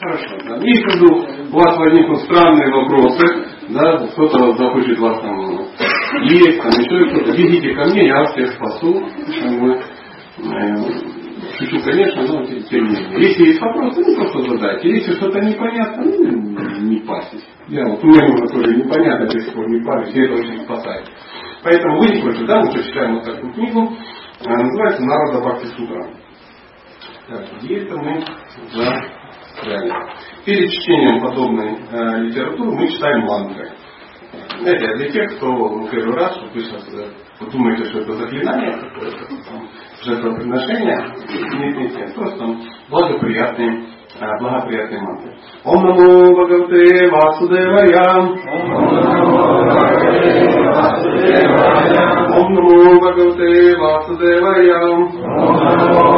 Хорошо. Да. Если вдруг у вас возникнут странные вопросы, да, кто-то захочет вас там есть, там еще кто-то, бегите ко мне, я вас всех спасу. Э, шучу, конечно, но тем не менее. Если есть вопросы, ну просто задайте. Если что-то непонятно, ну не пасись. Я вот у меня тоже непонятно, до сих пор не парюсь, и это очень спасает. Поэтому вы не против, да, мы прочитаем вот такую книгу, она называется Народа Бхакти Сутра. Так, где это мы застряли? Перед чтением подобной э, литературы мы читаем мантры. Знаете, для тех, кто ну, первый раз, что вы сейчас э, вы думаете, что это заклинание какое-то, жертвоприношение, нет, нет, нет, просто благоприятные благоприятные мантры. Ом намо Бхагавте Васудевая. Ом намо Бхагавте Васудевая. Ом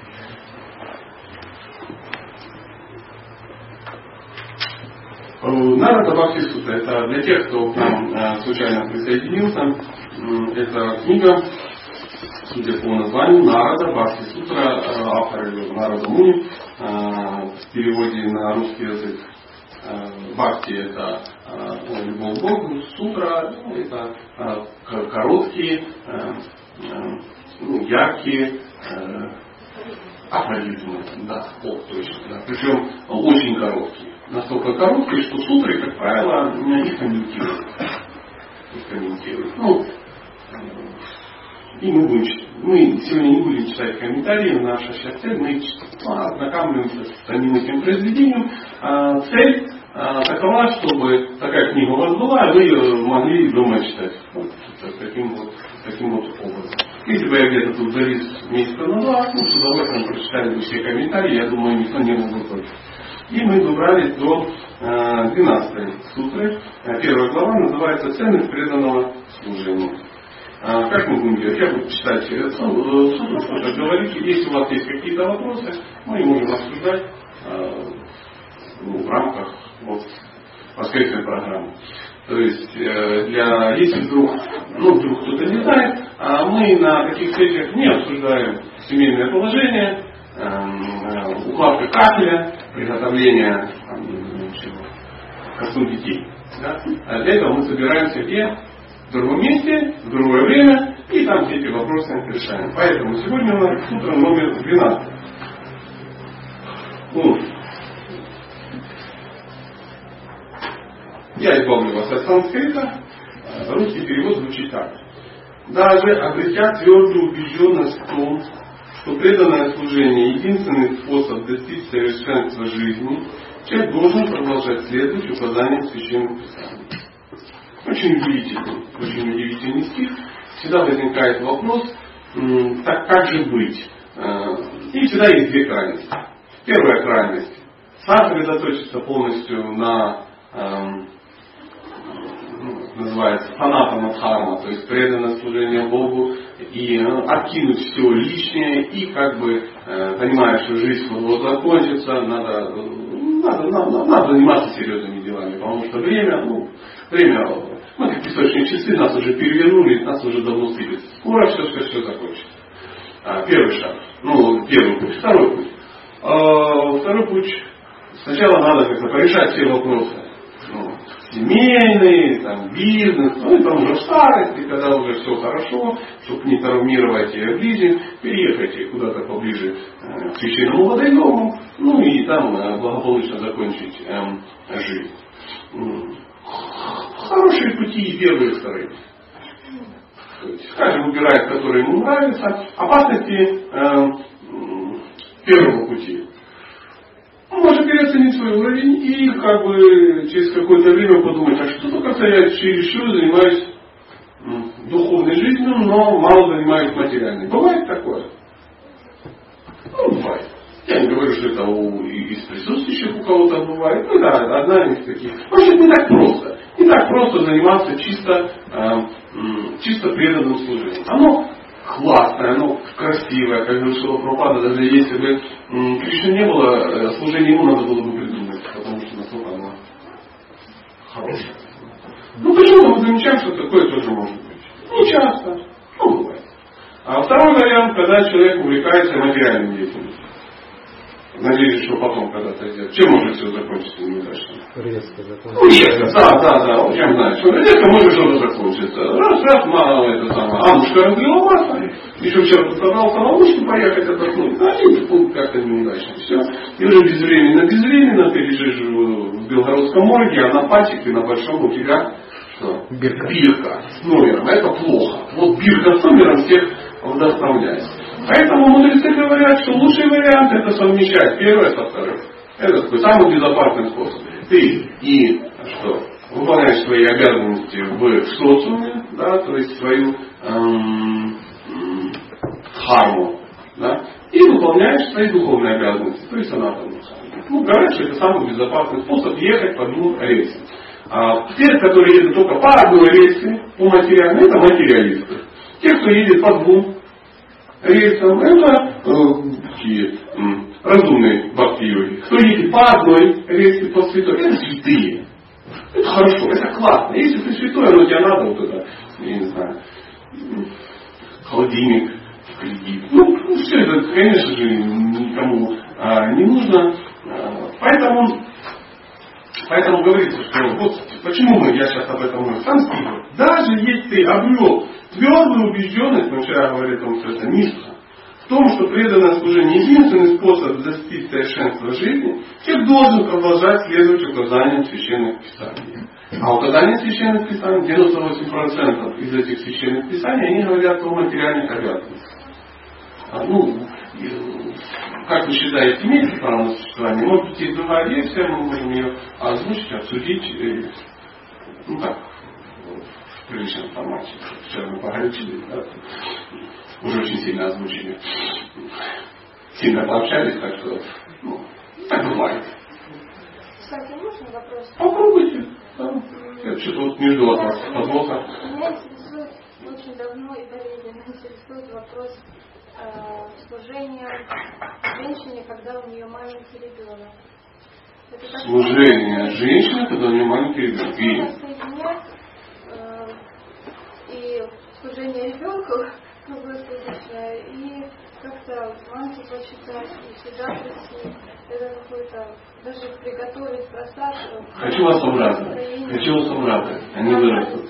Сута. Это для тех, кто к э, случайно присоединился. Это книга, судя по названию, Нарада Бхакти Сутра, э, автор Нарада Муни, э, в переводе на русский язык. Бхакти это любовь к Богу, сутра ну, это короткие, ну, яркие афоризмы, да, о, точно, да. причем очень короткие настолько короткие, что сутры, как правило, их комментируют. Их комментируют. Ну, и мы будем читать. Мы сегодня не будем читать комментарии, наша сейчас цель, мы ознакомливаемся с самим этим произведением. А, цель а, такова, чтобы такая книга у вас была, и вы ее могли дома читать. Вот, таким, вот, таким вот образом. Если бы я где-то тут завис месяца на два, ну, с удовольствием прочитали бы все комментарии, я думаю, никто не был бы против. И мы добрались до 12 э, сутры. Э, первая глава называется «Ценность преданного служения». А, как мы будем делать? Я буду читать сутру, что-то говорить. Если у вас есть какие-то вопросы, мы можем обсуждать э, ну, в рамках вот, воскресной программы. То есть, для, если вдруг, ну, вдруг кто-то не знает, мы на таких встречах не обсуждаем семейное положение, эм, укладка кафеля, приготовления ко сну детей. Да? А для этого мы собираемся где? В другом месте, в другое время, и там все эти вопросы решаем. Поэтому сегодня у нас утро номер 12. Ну, я избавлю вас от санскрита. Русский перевод звучит так. Даже обретя твердую убежденность в том, что преданное служение – единственный способ достичь совершенства жизни, человек должен продолжать следовать указаниям Священного Писания. Очень удивительный, очень удивительный стих. Всегда возникает вопрос, так как же быть? Э, и всегда есть две крайности. Первая крайность – сосредоточиться полностью на называется фанатом дхарма, то есть преданное служение Богу и э, откинуть все лишнее и как бы э, понимая, что жизнь вот закончится, надо, надо, надо, надо заниматься серьезными делами, потому что время, ну, время, мы как песочные часы, нас уже перевернули, нас уже давно слили. Скоро все, все, все закончится. А, первый шаг. Ну, первый путь. Второй путь. А, второй путь. Сначала надо как-то порешать все вопросы семейный, там, бизнес, ну там уже в старости, когда уже все хорошо, чтобы не травмировать ближних, переехайте куда-то поближе э, к священному водоему, ну и там э, благополучно закончить эм, жизнь. Хорошие пути и первые, и вторые. Каждый выбирает, который ему нравится. Опасности э, первого пути может переоценить свой уровень и как бы через какое-то время подумать, а что только я чересчур занимаюсь духовной жизнью, но мало занимаюсь материальной. Бывает такое? Ну, бывает. Я не говорю, что это у, из присутствующих у кого-то бывает. Ну да, одна из таких. Вообще не так просто. Не так просто заниматься чисто, э, чисто преданным служением. Оно классное, оно красивое, как говорил Прабхупада, даже если бы Кришны не было, э, служение ему надо было бы придумать, потому что насколько оно хорошее. Ну почему мы замечаем, что такое тоже может быть? Не часто, ну бывает. А второй вариант, когда человек увлекается материальной деятельностью. Надеюсь, что потом когда-то сделать. Чем может все закончиться неудачно? Резко закончится. Ну, резко, да, да, да. Вот чем знать, что резко может что-то закончиться. Раз, раз, мало это самое. Анушка разлила масло. Еще вчера пострадал самому, поехать отдохнуть. Ну, один пункт как-то неудачно. Все. И уже безвременно, безвременно ты лежишь в Белгородском морге, а на пальчике на большом у тебя что? Бирка. Бирка с номером. Это плохо. Вот бирка с номером всех вдохновляет. Поэтому мудрецы говорят, что лучший вариант это совмещать первое со вторым. Это такой самый безопасный способ. Ты и что? Выполняешь свои обязанности в социуме, да, то есть свою эм, харму, да, и выполняешь свои духовные обязанности, то есть анатомию. Ну, говорят, что это самый безопасный способ ехать по двум рельсам. А те, которые едут только по одной рельсе, по материальной, это материалисты. Те, кто едет по двум рельсам, это э, такие э, разумные бхакти Кто едет по одной рельсе, по святой, это святые. Это хорошо, это классно. Если ты святой, оно тебе надо вот это, я не знаю, холодильник, кредит. Ну, ну все это, конечно же, никому а, не нужно. А, поэтому, поэтому говорится, что вот почему мы, я сейчас об этом говорю, сам даже если ты обрел твердую убежденность, мы вчера говорили о том, что это низко, в том, что преданное служение единственный способ достичь совершенства жизни, человек должен продолжать следовать указаниям священных писаний. А указания священных писаний, 98% из этих священных писаний, они говорят о материальных обязанностях. А, ну, как вы считаете, имеет право на существование? Может быть, есть другая версия, мы можем ее озвучить, обсудить. Э, ну так, в приличном формате. Вчера мы погорячились, да? Уже очень сильно озвучили. Сильно пообщались, так что, ну, так бывает. Кстати, можно вопрос? Попробуйте. Да. Я что-то вот между вас подвоха. Меня интересует очень давно и болезненно интересует вопрос э, служения женщине, когда у нее маленький ребенок. Служение женщины, когда у нее маленький ребенок. И... Служение ребенку круглосуточное, и как-то мантру почитать, и сюда прийти. Это какой-то, даже приготовить просад. Хочу вас обрадовать. Хочу вас обрадовать. Они вырастут.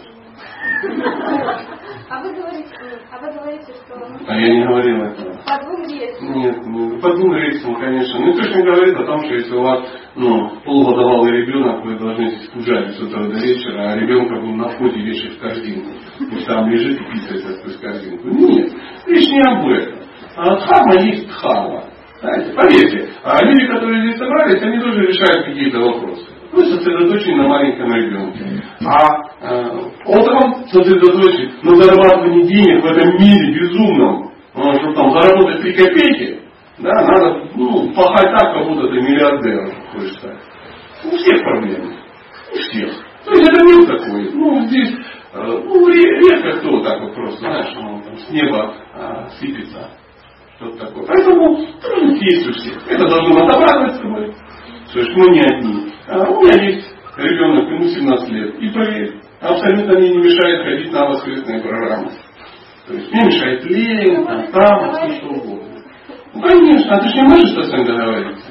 А вы говорите, а вы говорите, что... А я не говорил этого. По двум рельсам. Нет, ну, по двум рельсам, конечно. Ну, то, что не говорит о том, что если у вас ну, полугодовалый ребенок, вы должны скучать с утра до вечера, а ребенка вы на входе вешать в корзинку. Пусть там лежит и писает сквозь корзинку. Нет, речь не об этом. А дхарма есть дхарма. Знаете, поверьте, а люди, которые здесь собрались, они тоже решают какие-то вопросы. Вы сосредоточены на маленьком ребенке. А утром сосредоточить на зарабатывании денег в этом мире безумном, ну, чтобы там заработать три копейки, да, надо ну, пахать так, как будто ты миллиардер хочешь стать. У всех проблемы. У всех. То есть это мир такой. Ну, здесь э, ну, редко кто так вот просто, знаешь, ну, там, с неба а, сыпется. Что-то такое. Поэтому трудности есть у всех. Это должно обрадовать с тобой. То есть мы не одни. А у меня есть ребенок, ему 17 лет. И поверь, абсолютно мне не мешает ходить на воскресные программы. То есть мне мешает лень, там, там, все что угодно. Ну, конечно, а ты же не можешь со всем договориться.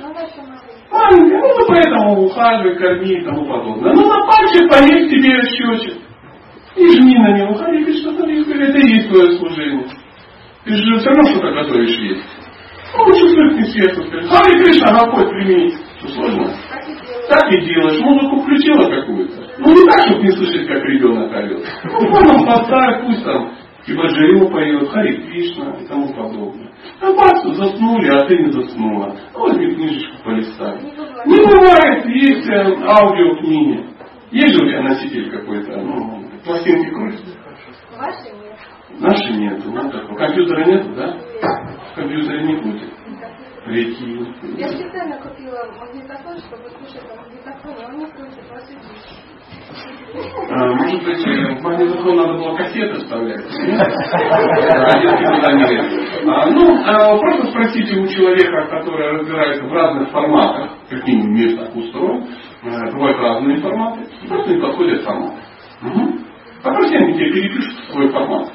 Маленькая, ну, ну поэтому ухаживай, корми и тому подобное. Ну, на пальчик поесть тебе счетчик. И жми на него, ходи, что смотри, это и есть твое служение. Ты же все равно что-то готовишь есть. Ну, чувствуешь не сверху, скажи, Хари Кришна, Господь, прими. Что сложно? Так и делаешь. Музыку включила какую-то. Ну не так, чтобы не слышать, как ребенок орет. Ну, потом поставь, пусть там Кибаджиру поет, Хари Кришна и тому подобное. А бац, заснули, а ты не заснула. Ну, возьми книжечку полистай. Не бывает, есть э, аудиокниги. Есть же у тебя носитель какой-то, ну, пластинки крутятся? Ваши нет. Наши нет. Ну, такого. Компьютера нет, да? В компьютере не будет. реки. Я специально купила магнитофон, чтобы слушать на магнитофоне, он не слышит, вас а, может быть, в магнитофон надо было кассеты вставлять? А, ну, а, просто спросите у человека, который разбирается в разных форматах, каким мир так устроен, э, бывают разные форматы, просто не подходят форматы. Попроси, они тебе перепишут свой формат.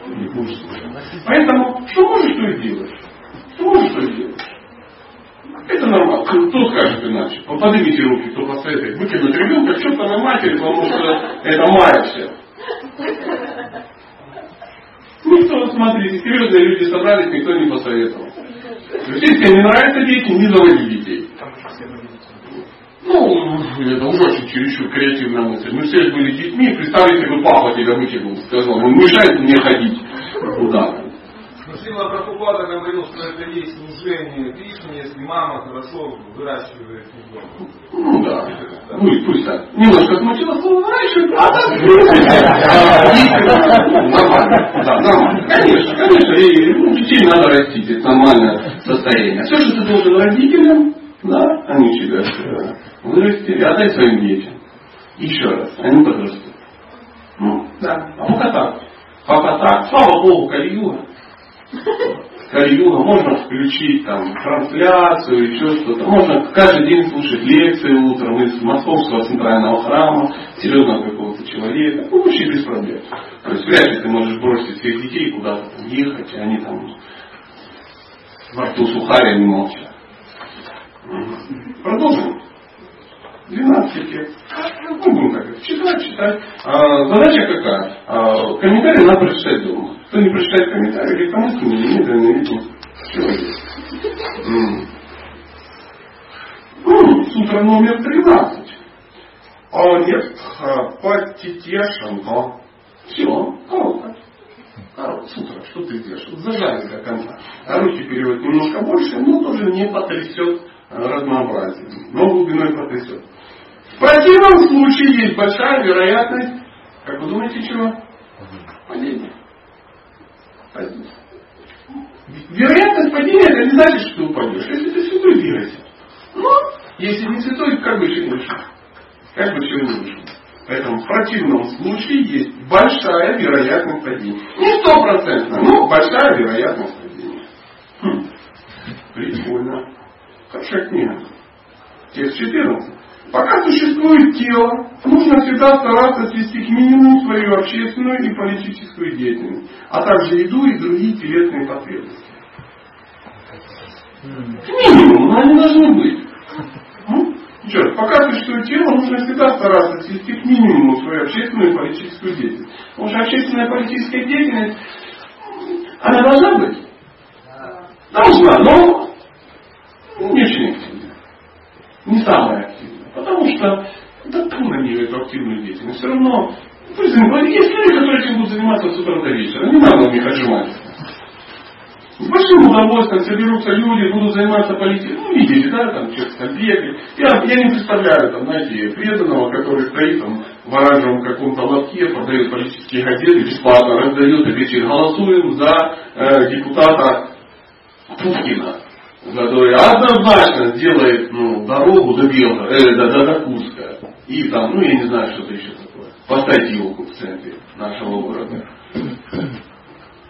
Поэтому, что можешь, то и делаешь. Что можешь, то и делаешь. Это нормально. Кто скажет иначе? Поднимите руки, кто посоветует. Выкинуть ребенка что-то на матери, потому что это моя все. Никто, смотрите, серьезные люди собрались, никто не посоветовал. Если тебе не нравятся дети, не заводи детей. Ну, это уже очень чересчур креативная мысль. Мы все были детьми, представьте, себе, папа тебя выкинул, сказал, он мешает мне ходить куда-то. Сила Прабхупада говорил, что это есть служение Кришне, если мама хорошо выращивает ребенка. Ну да. Ну и пусть так. Немножко смутило слово выращивает, а так нормально. Да, нормально. Конечно, конечно. И ну, детей надо растить, это нормальное состояние. Все, что ты должен родителям, да, они тебя э, вырастили, отдай своим детям. Еще раз, они подрастут. Ну, да. А пока так. Пока так. Слава Богу, Калиюга. Кали-юга, можно включить там трансляцию, еще что-то. Можно каждый день слушать лекции утром из Московского центрального храма, серьезного какого-то человека. Ну, вообще без проблем. То есть вряд ли ты можешь бросить своих детей куда-то ехать, и они там во рту сухарями молчат. Продолжим. 12 лет. Ну, будем так читать, читать. А, задача какая? А, комментарий надо прочитать дома. Кто не прочитает комментарий, легкомысленно, немедленно видно. Ну, сутра номер 13. А нет, патитешанко. Все, коротко. Коротко, сутра, что ты делаешь? Зажали до конца. А руки переводят немножко больше, но тоже не потрясет разнообразием, но глубиной потрясет. В противном случае есть большая вероятность, как вы думаете, чего? Падения. Вероятность падения это не значит, что ты упадешь. Если ты святой двигайся. Ну, если не святой, как бы еще вышел. Как бы еще вышел. Поэтому в противном случае есть большая вероятность падения. Не стопроцентно, но большая вероятность падения. Хм. Прикольно. Хорошая книга. Текст 14. Пока существует тело, нужно всегда стараться свести к минимуму свою общественную и политическую деятельность, а также еду и другие телесные потребности. К минимуму, но они должны быть. Ну, раз, пока существует тело, нужно всегда стараться свести к минимуму свою общественную и политическую деятельность. Потому что общественная и политическая деятельность, она должна быть? Должна, но не очень активная. Не самая активная. Потому что да ту на нее эту активную деятельность. Все равно, есть люди, которые этим будут заниматься с утра до вечера. Не надо у них отжиматься. С большим удовольствием соберутся люди, будут заниматься политикой. Ну, видите, да, там там бегает. Я, я не представляю, там, знаете, преданного, который стоит там в оранжевом каком-то лотке, продает политические газеты, бесплатно раздает и кричит, голосуем за э, депутата Пушкина который однозначно сделает ну, дорогу до Белого, э, до, до, до Курска. И там, ну я не знаю, что-то еще такое. Поставить елку в центре нашего города.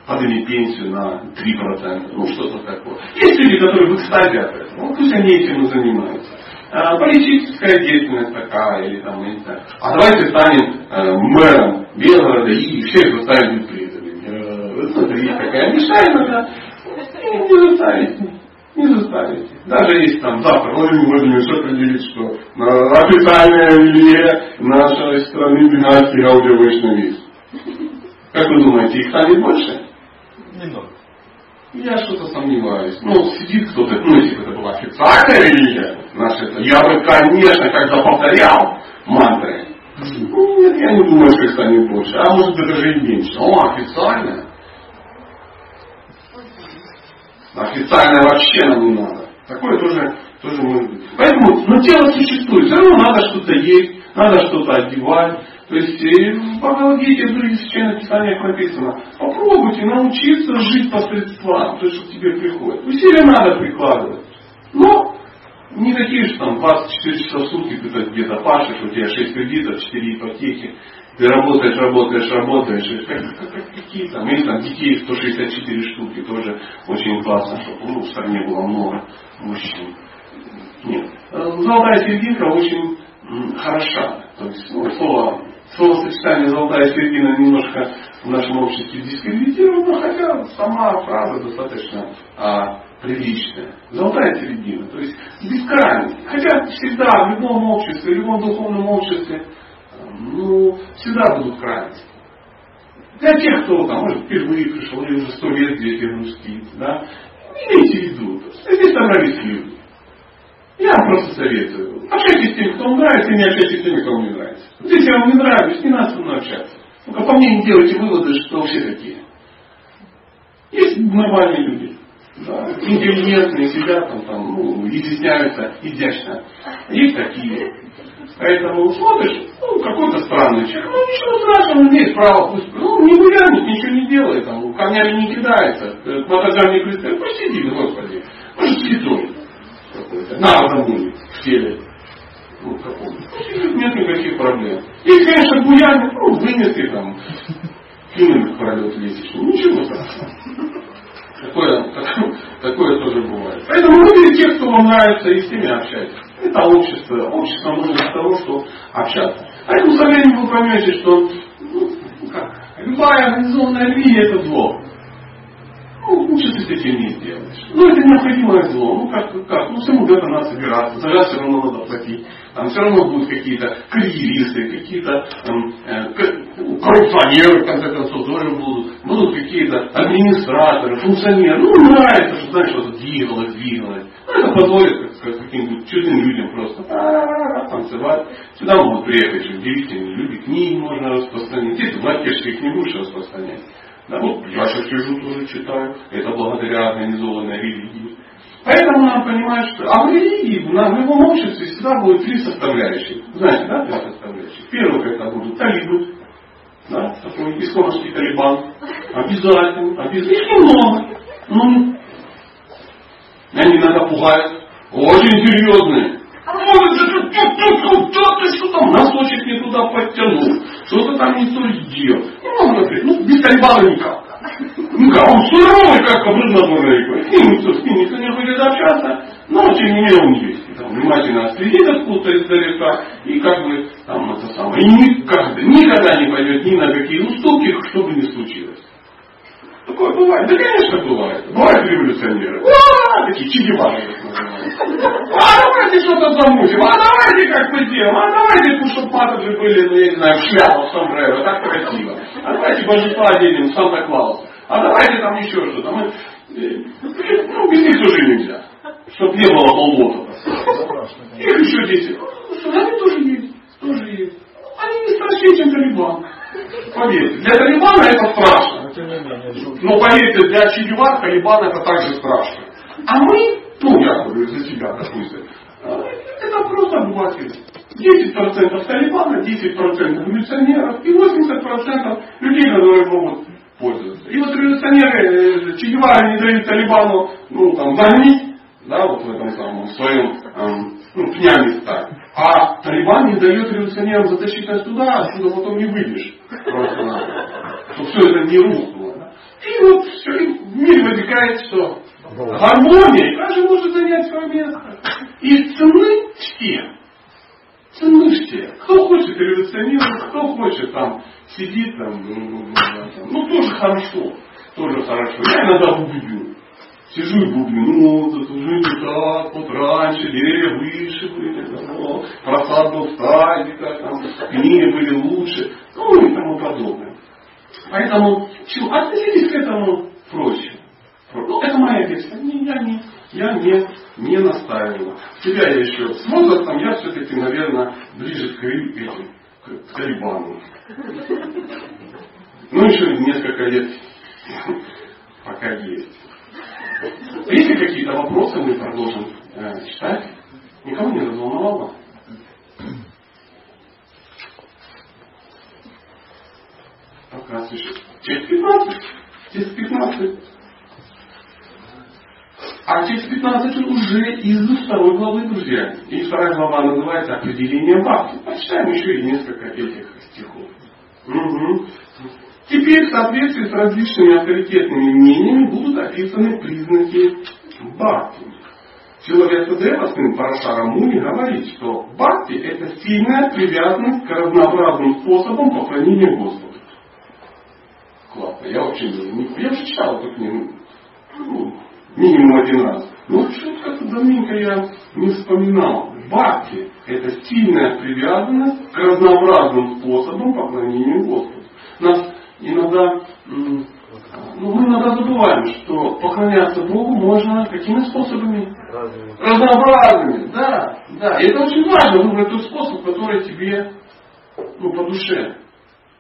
Поднимет пенсию на 3%. Ну что-то такое. Есть люди, которые в экстазе от этого. Ну пусть они этим и занимаются. А, политическая деятельность такая, или там, я не знаю. А давайте станем э, мэром Белгорода и всех заставим быть преданными. Э, смотри, какая мешает, да? Не заставить. Не заставите. Даже если там завтра Владимир Владимирович определит, что официальная религия нашей страны династии аудиовышновиз. Как вы думаете, их станет больше? Немного. Я что-то сомневаюсь. Ну, сидит кто-то, ну, если бы это была официальная религия, наша я бы, конечно, когда повторял мантры. Нет, я не думаю, что их станет больше. А может быть даже и меньше. О, официальная. Официально вообще нам не надо. Такое тоже, тоже может быть. Поэтому, но тело существует. Все равно надо что-то есть, надо что-то одевать. То есть в Бхагавадгите, в других священных писаниях написано, попробуйте научиться жить посредством, то, что к тебе приходит. Усилия надо прикладывать. Но не такие же там 24 часа в сутки ты где-то пашешь, у тебя 6 кредитов, 4 ипотеки, ты работаешь, работаешь, работаешь, как, как, какие там, или там детей 164 штуки, тоже очень классно, чтобы ну, в стране было много мужчин. Нет. Золотая серединка очень хороша. То есть ну, слово, словосочетание золотая середина немножко в нашем обществе дискредитировано, хотя сама фраза достаточно а, приличная. Золотая середина, то есть бескрайность. Хотя всегда в любом обществе, в любом духовном обществе ну, всегда будут крайности. Для тех, кто там, может, впервые пришел, или уже сто лет где-то грустит, да, имейте в виду, здесь собрались люди. Я вам просто советую. Общайтесь с теми, кто вам нравится, и не общайтесь с теми, кто вам не нравится. Здесь я вам не нравлюсь, не надо со мной общаться. Только по мне не делайте выводы, что все такие. Есть нормальные люди. Да, интеллигентные сидят там, там ну, изъясняются изящно. Есть такие. Поэтому смотришь, ну, какой-то странный человек, ну, ничего страшного, он имеет право, пусть, ну, не гулянет, ничего не делает, там, камнями не кидается, к батагам не пристает, посиди, господи, может, святой какой-то, на домой, в теле, ну, каком нет никаких проблем. Если, конечно, гулянет, ну, вынесли там, кинули в пролет лестничный, ничего страшного. Такое, такое, такое тоже бывает. Поэтому выберите тех, кто вам нравится, и с ними общайтесь. Это общество. Общество нужно для того, чтобы общаться. Поэтому со временем вы поймете, что ну, как, любая организованная религия это зло. Ну, ничего ты с этим не сделаешь. Ну, это необходимое зло. Ну, как, как? Ну, всему для этого надо собираться. За все равно надо платить. Там все равно будут какие-то карьеристы, какие-то там, э, коррупционеры, в конце концов, тоже будут. Будут какие-то администраторы, функционеры. Ну, нравится, что, знаешь, что-то двигалось, двигалось. Ну, это позволит как, каким-нибудь чудным людям просто танцевать. Сюда могут приехать еще удивительные люди, книги можно распространять. Здесь в латешке не будешь распространять. Да, вот я сейчас сижу, тоже читаю. Это благодаря организованной религии. Поэтому надо понимать, что а в религии, в любом обществе всегда будет три составляющих. Знаете, да, три составляющих. Первое это будут талибы, да, такой исламский талибан. Обязательно, обязательно. Их немного. Ну, они иногда пугают. Очень серьезные. Ты что там носочек не туда подтянул, что-то там не то сделал. Ну, например, ну, без талибана никак. Никак, он суровый, как обрыдно рекой. С ним никто, с ним никто не будет общаться, но тем не менее он есть. Там, внимательно следит откуда-то издалека, и как бы там это самое. И никогда, никогда не пойдет ни на какие уступки, что бы ни случилось. Такое бывает. Да, конечно, бывает. Бывают революционеры. А, такие чигевары А давайте что-то замутим. А давайте как-то сделаем. А давайте, чтобы патоджи были, ну, я не знаю, в шляпах, сомбреро. Так красиво. А давайте божества оденем Санта-Клауса. А давайте там еще что-то. Мы, ну, без них тоже нельзя. Чтобы не было болота. Их еще дети. Они тоже есть. Тоже есть. Они не страшнее, чем Талибан. Поверьте. Для Талибана это страшно. Но поверьте, для Че Талибан это также страшно. А мы, ну я говорю за себя, допустим, это просто обыватели. 10% Талибана, 10% революционеров и 80% людей, которые могут пользоваться. И вот революционеры Че не дают Талибану ну, там, загнить, да, вот в этом самом своем эм, ну, пнями стать. А Талибан не дает революционерам затащить нас туда, отсюда потом не выйдешь. Просто Чтобы все это не рухнуло. И вот все, в мире возникает что? Гармония, каждый может занять свое место. И цены все. Цены все. Кто хочет революционировать, кто хочет там сидит там, ну, ну, ну, ну тоже хорошо. Тоже хорошо. Я иногда бубню. Сижу и бубню, ну, тут уже не так, вот раньше деревья выше были, там, просад был в садиках, там, книги были лучше, ну и тому подобное. Поэтому чего? относитесь к этому проще. Ну, это моя версия. Не, я не, я не, не настаивала. Себя я еще с возрастом, я все-таки, наверное, ближе к, этим, к, к Талибану. Ну, еще несколько лет пока есть. Если какие-то вопросы, мы продолжим э, читать. Никого не разволновало? Пока слышит. Через 15. Через 15. А через 15 уже из второй главы, друзья. И вторая глава называется «Определение бхакти». Почитаем еще и несколько этих стихов. Угу. Теперь в соответствии с различными авторитетными мнениями будут описаны признаки бхакти. Силовеса сын Парашара Муни говорит, что бхакти это сильная привязанность к разнообразным способам поклонения Господу. Классно, я вообще не, я уже читал эту книгу ну, минимум один раз. Но вот что-то как-то давненько я не вспоминал. Бхакти – это сильная привязанность к разнообразным способам поклонения Господу. Иногда, ну, мы иногда забываем, что поклоняться Богу можно какими способами? Разными. Разнообразными, да, да. И это очень важно выбрать тот способ, который тебе ну, по душе.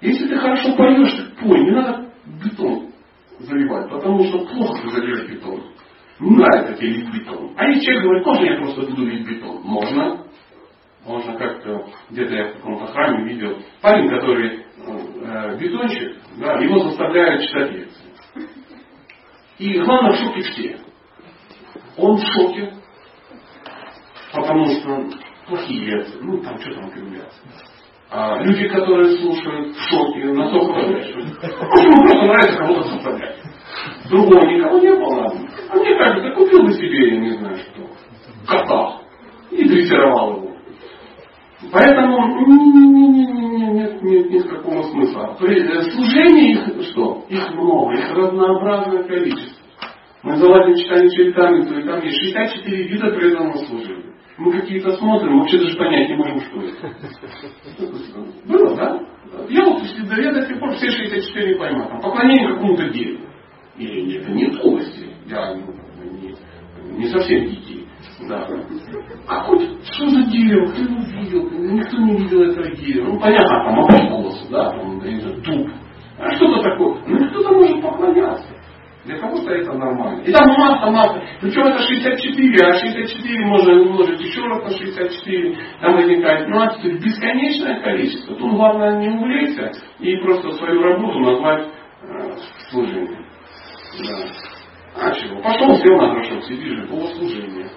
Если ты хорошо поешь, так пой, не надо бетон заливать, потому что плохо ты зальешь бетон. Не нравится тебе лить бетон. А если человек говорит, можно я просто буду лить бетон? Можно. Можно как-то, где-то я в каком-то храме видел, парень, который э, да, его заставляют читать лекции. И главное в шоке все. Он в шоке, потому что плохие лекции, ну там что там кривляться. А люди, которые слушают в шоке, настолько что ему просто нравится кого-то заставлять. Другого никого не было. А мне кажется, купил бы себе, я не знаю что, кота и дрессировал его. Поэтому нет, нет никакого смысла. Служение их что? Их много, их разнообразное количество. Мы залазим читание Чайтамриту, и там есть 64 вида преданного служения. Мы какие-то смотрим, вообще даже понять не можем, что это. Было, да? Я вот до до сих пор все 64 не пойму. Там поклонение какому-то дереву. Или это не полости. Я ну, не, не совсем детей. Да. Хоть что за дерево, кто его видел, никто не видел этого дерева. Ну понятно, там апостолос, да, там, это дуб. А что-то такое. Ну кто-то может поклоняться. Для кого-то это нормально. И там масса, масса. Причем это 64, а 64 можно умножить еще раз на 64. Там возникает нюанс. То есть бесконечное количество. Тут главное не увлечься и просто свою работу назвать э, служением. Да. А чего? Пошел, сел на горшок, сидишь же, богослужение.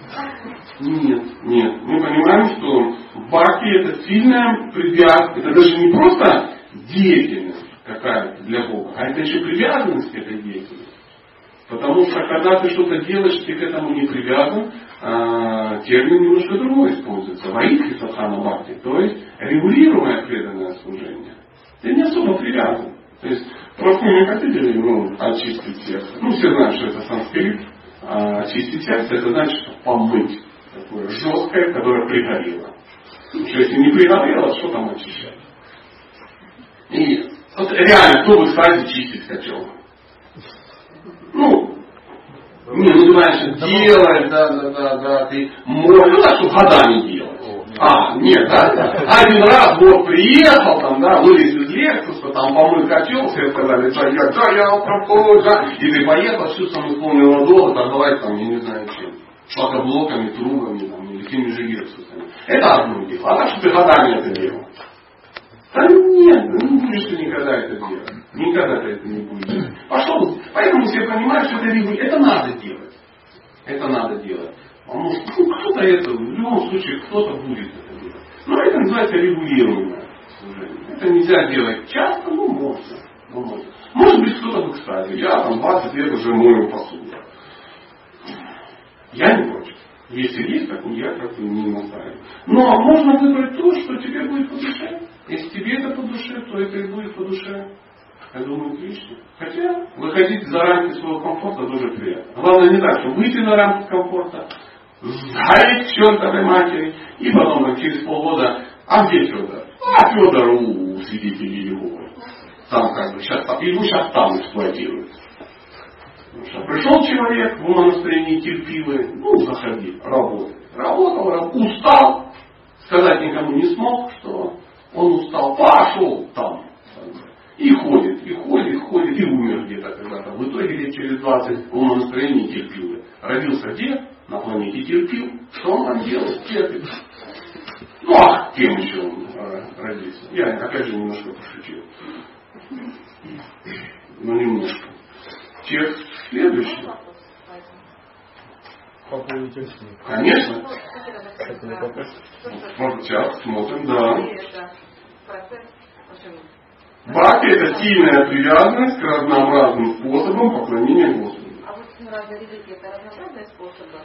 Нет, нет. Мы понимаем, что бхакти это сильная привязка. Это даже не просто деятельность какая-то для Бога, а это еще привязанность к этой деятельности. Потому что когда ты что-то делаешь, ты к этому не привязан, а, термин немножко другой используется. Ваидхи садхана бхакти, то есть регулируемое преданное служение. Ты не особо привязан. То есть просто мы хотели ну, очистить сердце. Ну, все знают, что это санскрит. А очистить сердце, это значит помыть. Такое жесткое, которое пригорело. Потому что если не пригорело, что там очищать? И вот реально, кто бы, кстати, чистить хотел? Ну, не, ну знаешь, делать, да, да, да, да, ты можешь, ну так, что годами делать. А, нет, да, да. Один раз вот приехал, там, да, вылез из Лексуса, там помыл котел, все сказали, да, я, да, я пропою, да, и ты поехал, чувством исполнил долг, а давай там, я не знаю чем, шлакоблоками, трубами, там, или теми же Лексусами. Это одно дело. А так, что ты годами это делал. Да нет, ну не будешь ты никогда это делать. Никогда ты это не будешь. Пошел. Поэтому все понимают, что это регулирует. Это надо делать. Это надо делать. Потому что ну, кто-то это, в любом случае, кто-то будет это делать. Но это называется регулируемое служение. Это нельзя делать часто, но можно. Но можно. Может быть, кто-то бы, кстати, я там 20 лет уже мою посуду. Я не против. Если есть, так я как-то не настаиваю. Но можно выбрать то, что тебе будет по душе. Если тебе это по душе, то это и будет по душе. Я думаю, отлично. Хотя выходить за рамки своего комфорта тоже приятно. Главное не так, что выйти на рамки комфорта, сгореть чертовой матери, и потом как через полгода, а где Федор? А Федор у свидетелей Иеговы. Там как бы сейчас, его сейчас там эксплуатируют. что пришел человек в настроении терпимый, ну заходи, работай. Работал, устал, сказать никому не смог, что он устал, пошел там. И ходит, и ходит, ходит, и умер где-то когда-то. В итоге лет через 20 он на настроении терпил. Родился где? На планете терпил. Что он там делает? Терпит. Ну а кем еще он э, родился? Я опять же немножко пошутил. Ну немножко. Текст следующий. Конечно. Вот сейчас смотрим, да. Бхакти – это сильная привязанность к разнообразным способам поклонения Господу. А вот разные религии это разнообразные способы.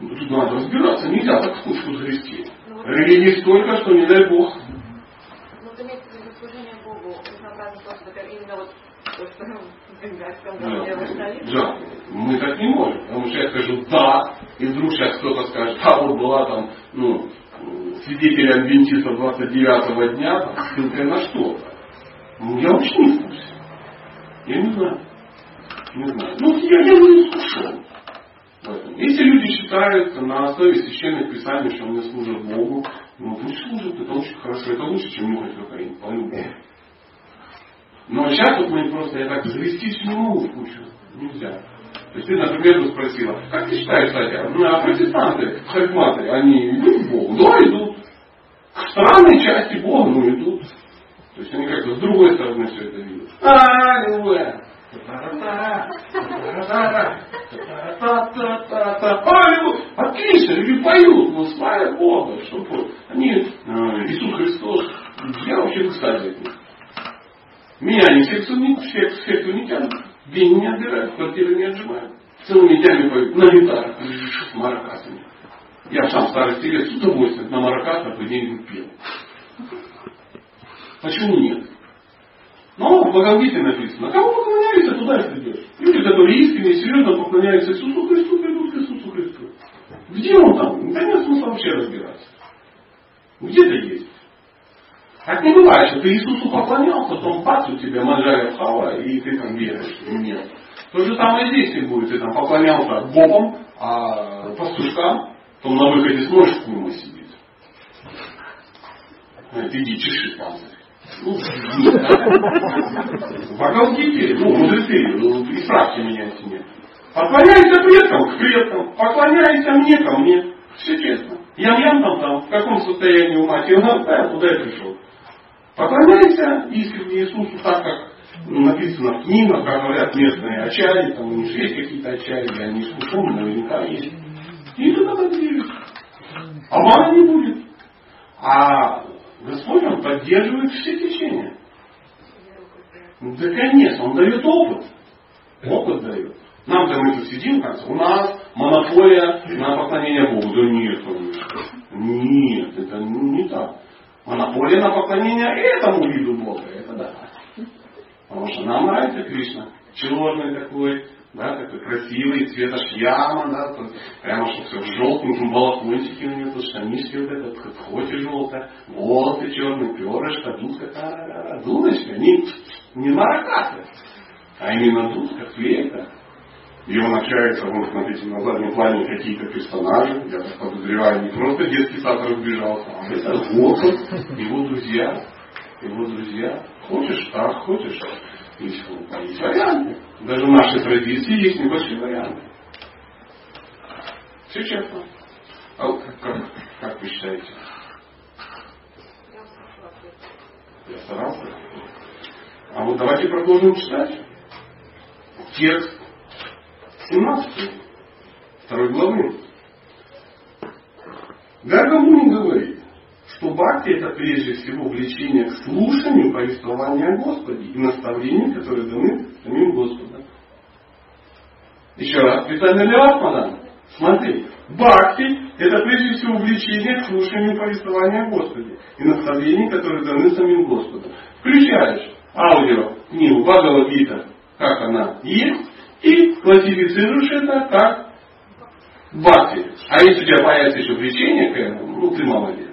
Ну, Тут надо разбираться, нельзя так скучку завести. Ну, вот, Религий столько, что не дай Бог. ну, вот имеется в виду служение Богу, разнообразные способы, это именно вот то, что ну, в Да. Мы так не можем. Потому что я скажу «да», и вдруг сейчас кто-то скажет, а вот была там, ну, свидетель адвентиста 29 дня, там, ссылкой на что-то. Ну, я вообще не в курсе. Я не знаю. Не знаю. Ну, я, я не искушен. Если люди считают на основе священных писаний, что они служат Богу, ну пусть служат, это очень хорошо, это лучше, чем нюхать кокаин, по-любому. Но сейчас вот мы просто, я так завестись не могу в кучу. Нельзя. То есть ты, например, спросила, как ты считаешь, Катя, ну, а протестанты, харизматы, они идут к Богу? Да, идут. К странной части Бога, ну, идут. То есть они как-то с другой стороны все это видят. Аллилуйя! Аллилуйя! Отлично, люди поют, ну слава Бога, что поют. Они, э, Иисус Христос, я вообще в. Меня не, в секту, в секту не тянут. Деньги не отбирают, квартиры не отжимают. Целыми днями поют на гитарах, с маракасами. Я сам в старости лет с удовольствием на маракасах бы деньги пел. Почему нет? Но в Бхагавгите написано, кому поклоняешься, туда и придешь. Люди, которые искренне и серьезно поклоняются Иисусу Христу, придут к Иисусу Христу. Где он там? Да нет смысла вообще разбираться. Где-то есть. Так не бывает, что ты Иисусу поклонялся, потом пац у тебя Маджария Хава, и ты там веришь. Нет. То же самое здесь не будет. Ты там поклонялся Богом, а пастушкам, потом на выходе смотришь, курма сидит. Говорит, иди чеши панцирь. Да? Богалгите, ну, мудрецы, ну, исправьте меня, если нет. Поклоняйся предкам к предкам, поклоняйся мне ко мне. Все честно. Ям-ям там, там, в каком состоянии ума тебе надо, туда и пришел. Поклоняйся искренне Иисусу так, как написано в книгах, как говорят местные ачари, там у них есть какие-то ачари, или они искушены, наверняка есть. И ты тогда движешься. Обмана не будет. А Господь, Он поддерживает все течения. Да, конечно, Он дает опыт. Опыт дает. Нам-то мы тут сидим, как у нас монополия на поклонение Богу. Да нет. Нет, это не так. Монополия на поклонение этому виду Бога, это да. Потому что нам нравится Кришна. Черный такой, да, такой красивый, цвета шьяма, да, тут прямо что все в желтеньком балахончике у него, штанишки вот этот, хоть и желтая, волосы черные, перышко, дудка, та-ра-ра-ра. дудочка, не, не маракасы, а именно дудка, флейта. И он общается, вот смотрите, на заднем плане какие-то персонажи, я так подозреваю, не просто детский сад разбежался, а это Господь, его друзья, его друзья. Хочешь так, хочешь есть, есть варианты. Даже в нашей традиции есть небольшие варианты. Все честно. А вот как, как, как вы считаете? Я старался. А вот давайте продолжим читать. Текст 17 второй главы. Гаргамуни говорит, что бхакти это прежде всего влечение к слушанию повествования о Господе и наставлений, которые даны самим Господом. Еще раз, специально для вас, мадам. Смотри, бхакти это прежде всего влечение к слушанию повествования о Господе и наставлений, которые даны самим Господом. Включаешь аудио книгу Бхагавадгита, как она есть, и классифицируешь это как бхакти. А если у тебя появится еще влечение к этому, ну ты молодец.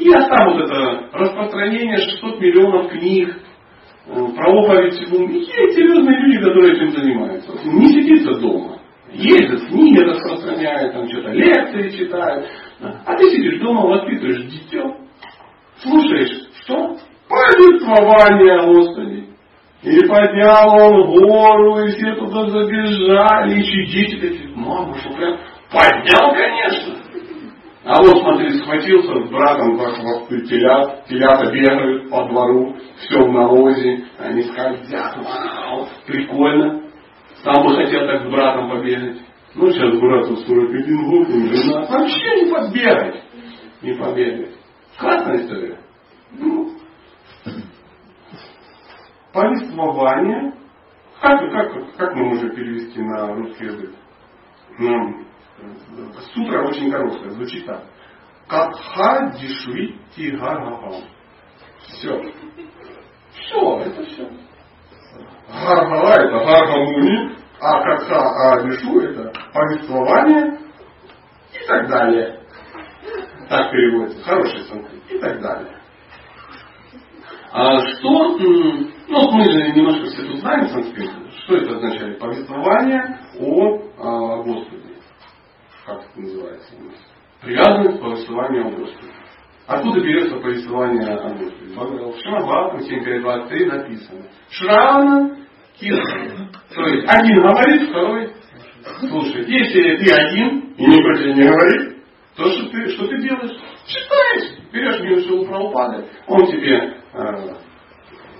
И оставят это распространение 600 миллионов книг, э, проповедь есть серьезные люди, которые этим занимаются. Не сидится дома. Ездят, книги распространяют, там что-то лекции читают. А ты сидишь дома, воспитываешь дитё, слушаешь, что? Повествование о Господе. И поднял он гору, и все туда забежали, и такие, мама, что прям поднял, конечно. А вот, смотри, схватился с братом, как хвосты телят, телята бегают по двору, все в навозе, они скользят, вау, прикольно. Сам бы хотел так с братом побегать. Ну, сейчас брату 41 год, жена вообще не побегать. Не побегать. Классная история. Ну, повествование. Как, как, как мы можем перевести на русский язык? Ну, сутра очень короткая, звучит так. Катха дишви тигарагам. Все. Все, это все. Гаргала это гаргамуни, а катха а дишу это повествование и так далее. Так переводится. Хороший санскрит. И так далее. А что, ну мы же немножко все тут знаем санскрит, что это означает? Повествование о, Привязанность к повествованию о Господе. Откуда берется повествование о Господе? В Шамабхатам 7.23 написано. Шравана Киртана. То есть один говорит, второй слушает. Если ты один и никто тебе не говорит, то что ты, что ты делаешь? Читаешь. Берешь Милшилу Прабхупады, он тебе э,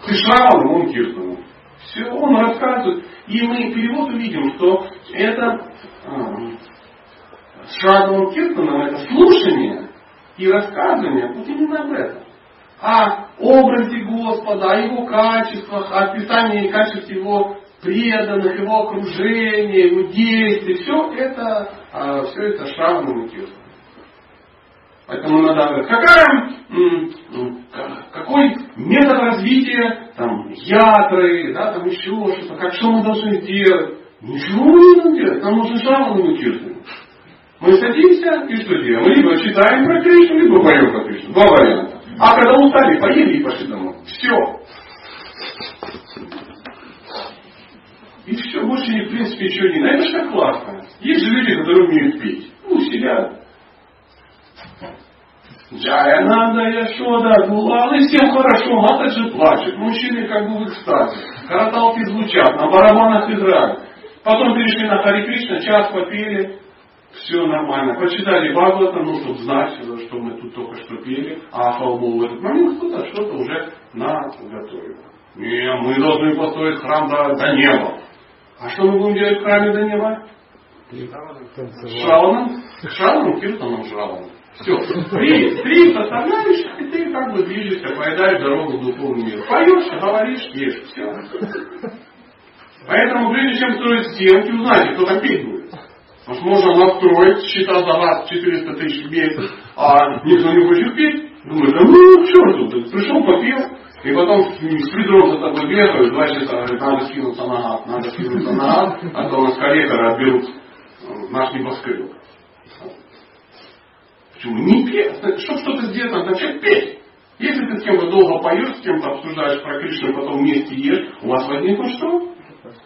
ты Шраван, он Киртану. Все, он рассказывает. И мы перевод увидим, что это э, Шрадом Киртаном это слушание и рассказывание вот именно об этом. О образе Господа, о его качествах, о описании качеств его преданных, его окружения, его действий. Все это, а, все это Шрадом Киртаном. Поэтому надо какая, какой метод развития там, ятры, да, там еще что-то, как что мы должны делать. Ничего не нужно делать, нам нужно шаману Кришну. Мы садимся и что делаем? Либо читаем про Кришну, либо поем про Кришну. Два варианта. А когда устали, поели и пошли домой. Все. И все, больше, в принципе, ничего не надо. Это же так классно. Есть же люди, которые умеют петь. Ну, сидят, Джая Нанда, Яшода, Гулал, и всем хорошо, Матаджи плачет, мужчины как бы в экстазе, караталки звучат, на барабанах играют. Потом перешли на Хари Кришна, час попели, все нормально. Прочитали Бхагавата, ну, чтобы знать, что мы тут только что пели, а Фалму в этот момент кто-то что-то уже наготовил. Не, мы должны построить храм до, до неба. А что мы будем делать в храме до неба? Шаланом, шаланом, киртаном, шаланом. Все. Три, три составляющих, и ты как бы движешься, поедаешь дорогу в духовный мир. Поешь, говоришь, ешь. Все. Поэтому прежде чем строить стенки, узнайте, кто там петь будет. Потому что можно настроить, считал за вас 400 тысяч в месяц, а никто не хочет петь. Думаю, да ну, черт тут, пришел, попел, и потом с ведром за тобой бегают, два часа говорят, надо скинуться на гад, надо скинуться на гад, а то у нас коллекторы отберут наш небоскреб. Почему? Не петь. Чтобы что-то сделать, надо начать петь. Если ты с кем-то долго поешь, с кем-то обсуждаешь про Кришну, потом вместе ешь, у вас возникнут что?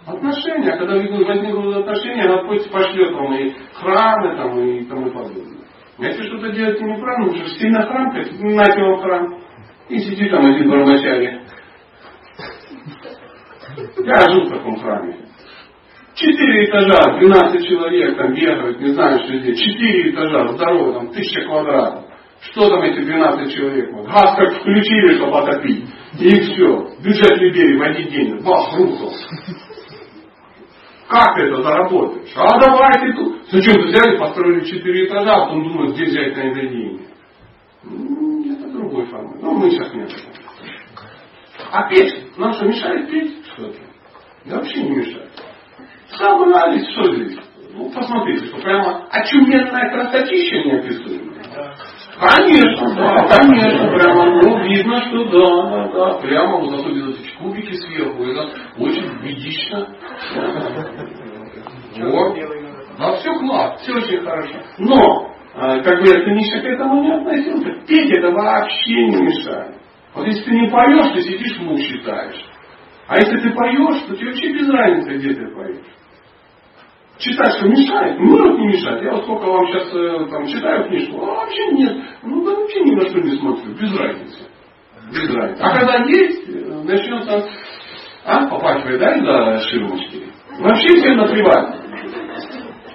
Отношения. А когда возникнут отношения, пусть пошлет вам и храмы там, и тому подобное. Если что-то делать неправильно, уже сильно храм, нате вам храм. И сиди там один барбачаре. Я жил в таком храме. Четыре этажа, 12 человек там бегают, не знаю, что здесь. Четыре этажа, здорово, там тысяча квадратов. Что там эти 12 человек? Вот, газ как включили, чтобы отопить. И все. Бюджет Либерии в один день. Бах, рухнул. Как ты это заработаешь? А давайте тут. Зачем ты взяли, построили четыре этажа, а потом думают, где взять на это деньги. Это другой формат. Но мы сейчас не об А петь? Нам что, мешает петь что-то? Да вообще не мешает. Собрались, что здесь? Ну, посмотрите, что прямо очуменная красотища неописуемая. Конечно, да, конечно, прямо, ну, видно, что да, да, да, прямо, вот особенно эти кубики сверху, это очень видично. Вот. Да, все класс, все очень хорошо. Но, а, как бы это Миша к этому не относился, петь это вообще не мешает. Вот если ты не поешь, ты сидишь, муж считаешь. А если ты поешь, то тебе вообще без разницы, где ты поешь. Читать что мешает? Может не мешать. Я вот сколько вам сейчас э, там, читаю книжку, а вообще нет. Ну да вообще ни на что не смотрю. Без разницы. Без разницы. А когда есть, э, начнется, а, попахивает, да, из-за ширмочки? Вообще всем наплевать.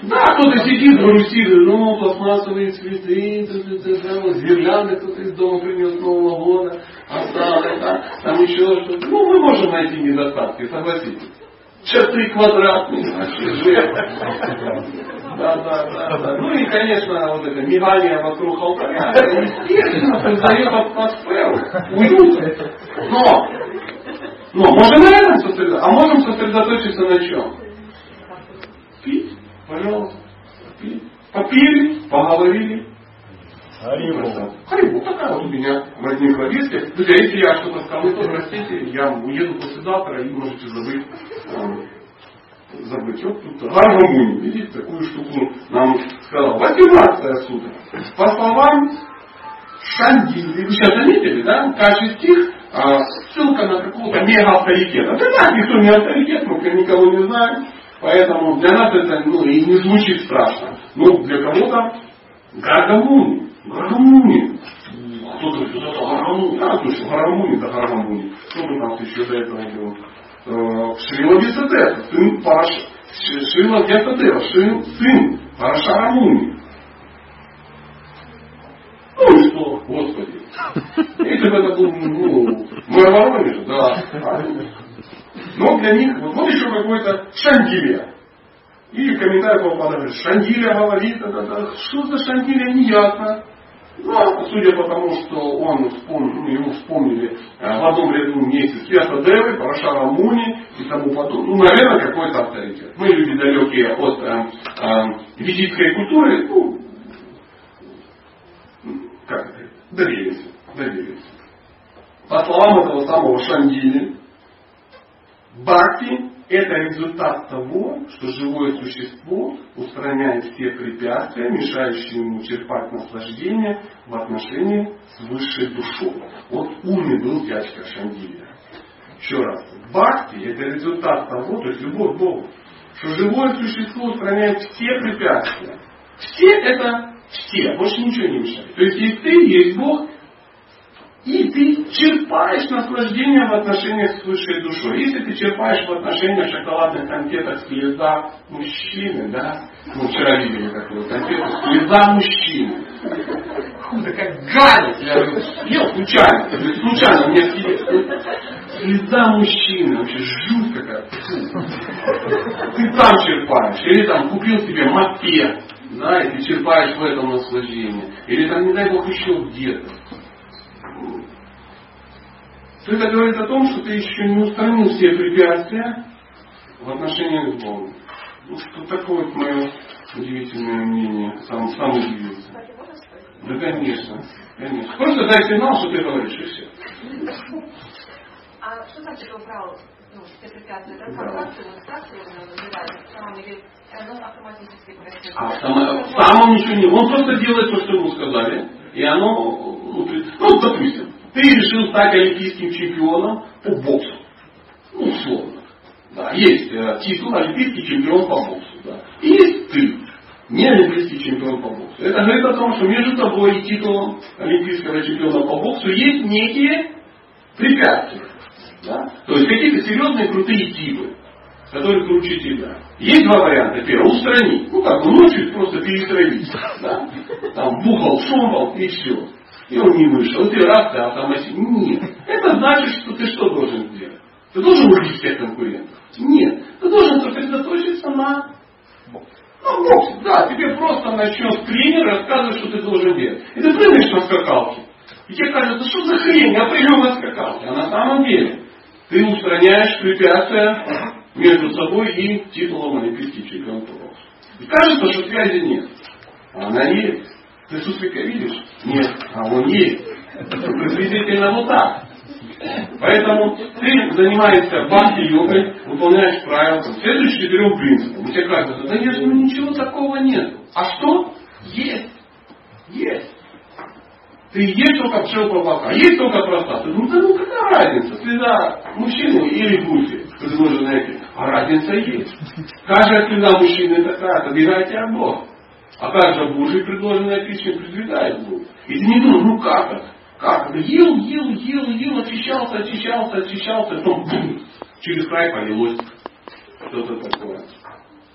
Да, кто-то сидит, грустит, ну, пластмассовые цветы, гирлянды кто-то из дома принес Нового года, осталось, да, там еще что-то. Ну, мы можем найти недостатки, согласитесь. Три квадратные, значит, Да, да, да, да. Ну и, конечно, вот это мигание вокруг алтаря, естественно, создает атмосферу уюта. Но, но можем на этом сосредоточиться, а можем сосредоточиться на чем? Пить, пожалуйста, пить. Попили, поговорили, Харибу. Харибу, такая вот у меня возникла версия. Друзья, если я что-то скажу, то простите, я уеду послезавтра и можете забыть. э, забыть. Вот тут гармонию, видите, такую штуку нам сказал. 18 сутра. По словам Шандили, вы сейчас заметили, да, каждый стих а, ссылка на какого-то мега авторитета. Да да, никто не авторитет, мы никого не знаем. Поэтому для нас это ну, и не звучит страшно. Ну, для кого-то Гаргамуни. Гаргамуни. Кто-то говорит, это Гаргамуни. А, точно, Гаргамуни, да Гаргамуни. Кто бы там еще до этого делал? Шрила Висадева, сын Параш... Ш- Шрила Висадева, сын, сын Парашарамуни. Ну и что, Господи. Если бы это был, ну, мэр Воронеж, да. Но для них, вот, вот еще какой-то Шангилия. И в комментариях попадает, Шангилия говорит, это, это, что за Шангилия, неясно. Ну, а судя по тому, что он вспомнил, ну, ему вспомнили э, в одном ряду вместе с Весадевой, Парашара Муни и тому подобное. Ну, наверное, какой-то авторитет. Мы люди далекие от э, э, ведической культуры, ну, как это, доверились, доверились. По словам этого самого Шандили, Бхакти – это результат того, что живое существо устраняет все препятствия, мешающие ему черпать наслаждение в отношении с высшей душой. Вот умный был дядька Шандилия. Еще раз. Бхакти – это результат того, то есть любовь к Богу, что живое существо устраняет все препятствия. Все это все, больше ничего не мешает. То есть есть ты, есть Бог, и ты черпаешь наслаждение в отношениях с высшей душой. Если ты черпаешь в отношениях шоколадных конфеток слеза мужчины, да, мы вчера видели такую конфету, слеза мужчины. Фу, такая гадость, я съел случайно, случайно мне съел. Слеза мужчины, вообще жуть какая. Ты там черпаешь, или там купил себе мопед, да, и ты черпаешь в этом наслаждение. Или там, не дай бог, еще где-то то это говорит о том, что ты еще не устранил все препятствия в отношениях с Богом. Ну, что такое вот мое удивительное мнение, сам, сам удивился. Да, конечно, конечно. Просто дай сигнал, что ты говоришь, и все. А что значит убрал ну, все препятствия? Это как его так его называют? В самом деле, оно автоматически происходит. А в самом, в самом ничего не... Он просто делает то, что ему сказали, и оно... Ну, ну, допустим, ты решил стать олимпийским чемпионом по боксу. Ну, условно. Да, есть э, титул олимпийский чемпион по боксу. Да. И есть ты, не олимпийский чемпион по боксу. Это говорит о том, что между тобой и титулом олимпийского чемпиона по боксу есть некие препятствия. Да? То есть какие-то серьезные крутые типы, которые круче тебя. Есть два варианта. Первый, устранить. Ну как бы ночью просто перестроить. Да? Там бухал, шумал и все. И он не вышел. И ты раз, ты автоматически. Нет. Это значит, что ты что должен сделать? Ты должен убить всех конкурентов? Нет. Ты должен сосредоточиться на ну, боксе. Да, тебе просто начнет тренер рассказывать, что ты должен делать. И ты прыгаешь на скакалке. И тебе кажется, что за хрень, я прыгаю на скакалке. А на самом деле ты устраняешь препятствия между собой и титулом олимпийский чемпион по боксу. И кажется, что связи нет. А она есть. Ты суслика видишь? Нет. А он есть. Приблизительно вот так. Поэтому ты занимаешься бхакти-йогой, выполняешь правила, следуешь четырем принципам. И тебе кажется, да нет, ну ничего такого нет. А что? Есть. Есть. Ты есть только пчел по есть только простата. Ну да ну какая разница, слеза мужчины или гуси, предложенные А разница есть. Каждая слеза мужчины такая, отодвигайте от Бога. А каждая Божия предложенная пища придвигает Бог. И ты не думаешь, ну как это? Как? Ел, ел, ел, ел, очищался, очищался, очищался, потом бум, через край полилось что-то такое.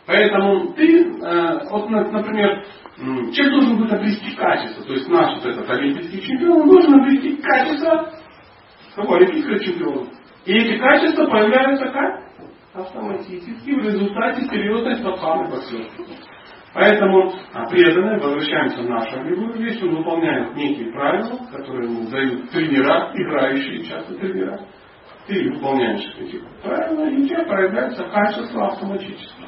Поэтому ты, э, вот, на- например, человек должен будет обрести качество. То есть наш вот этот олимпийский чемпион он должен обрести качество какого олимпийского чемпиона. И эти качества появляются как? Автоматически в результате серьезной спортивной боксерства. Поэтому а, преданные, возвращаемся в нашу огневую вещь, он выполняет некие правила, которые ему дают тренера, играющие часто тренера. Ты выполняешь эти правила, и у тебя проявляется качество автоматически.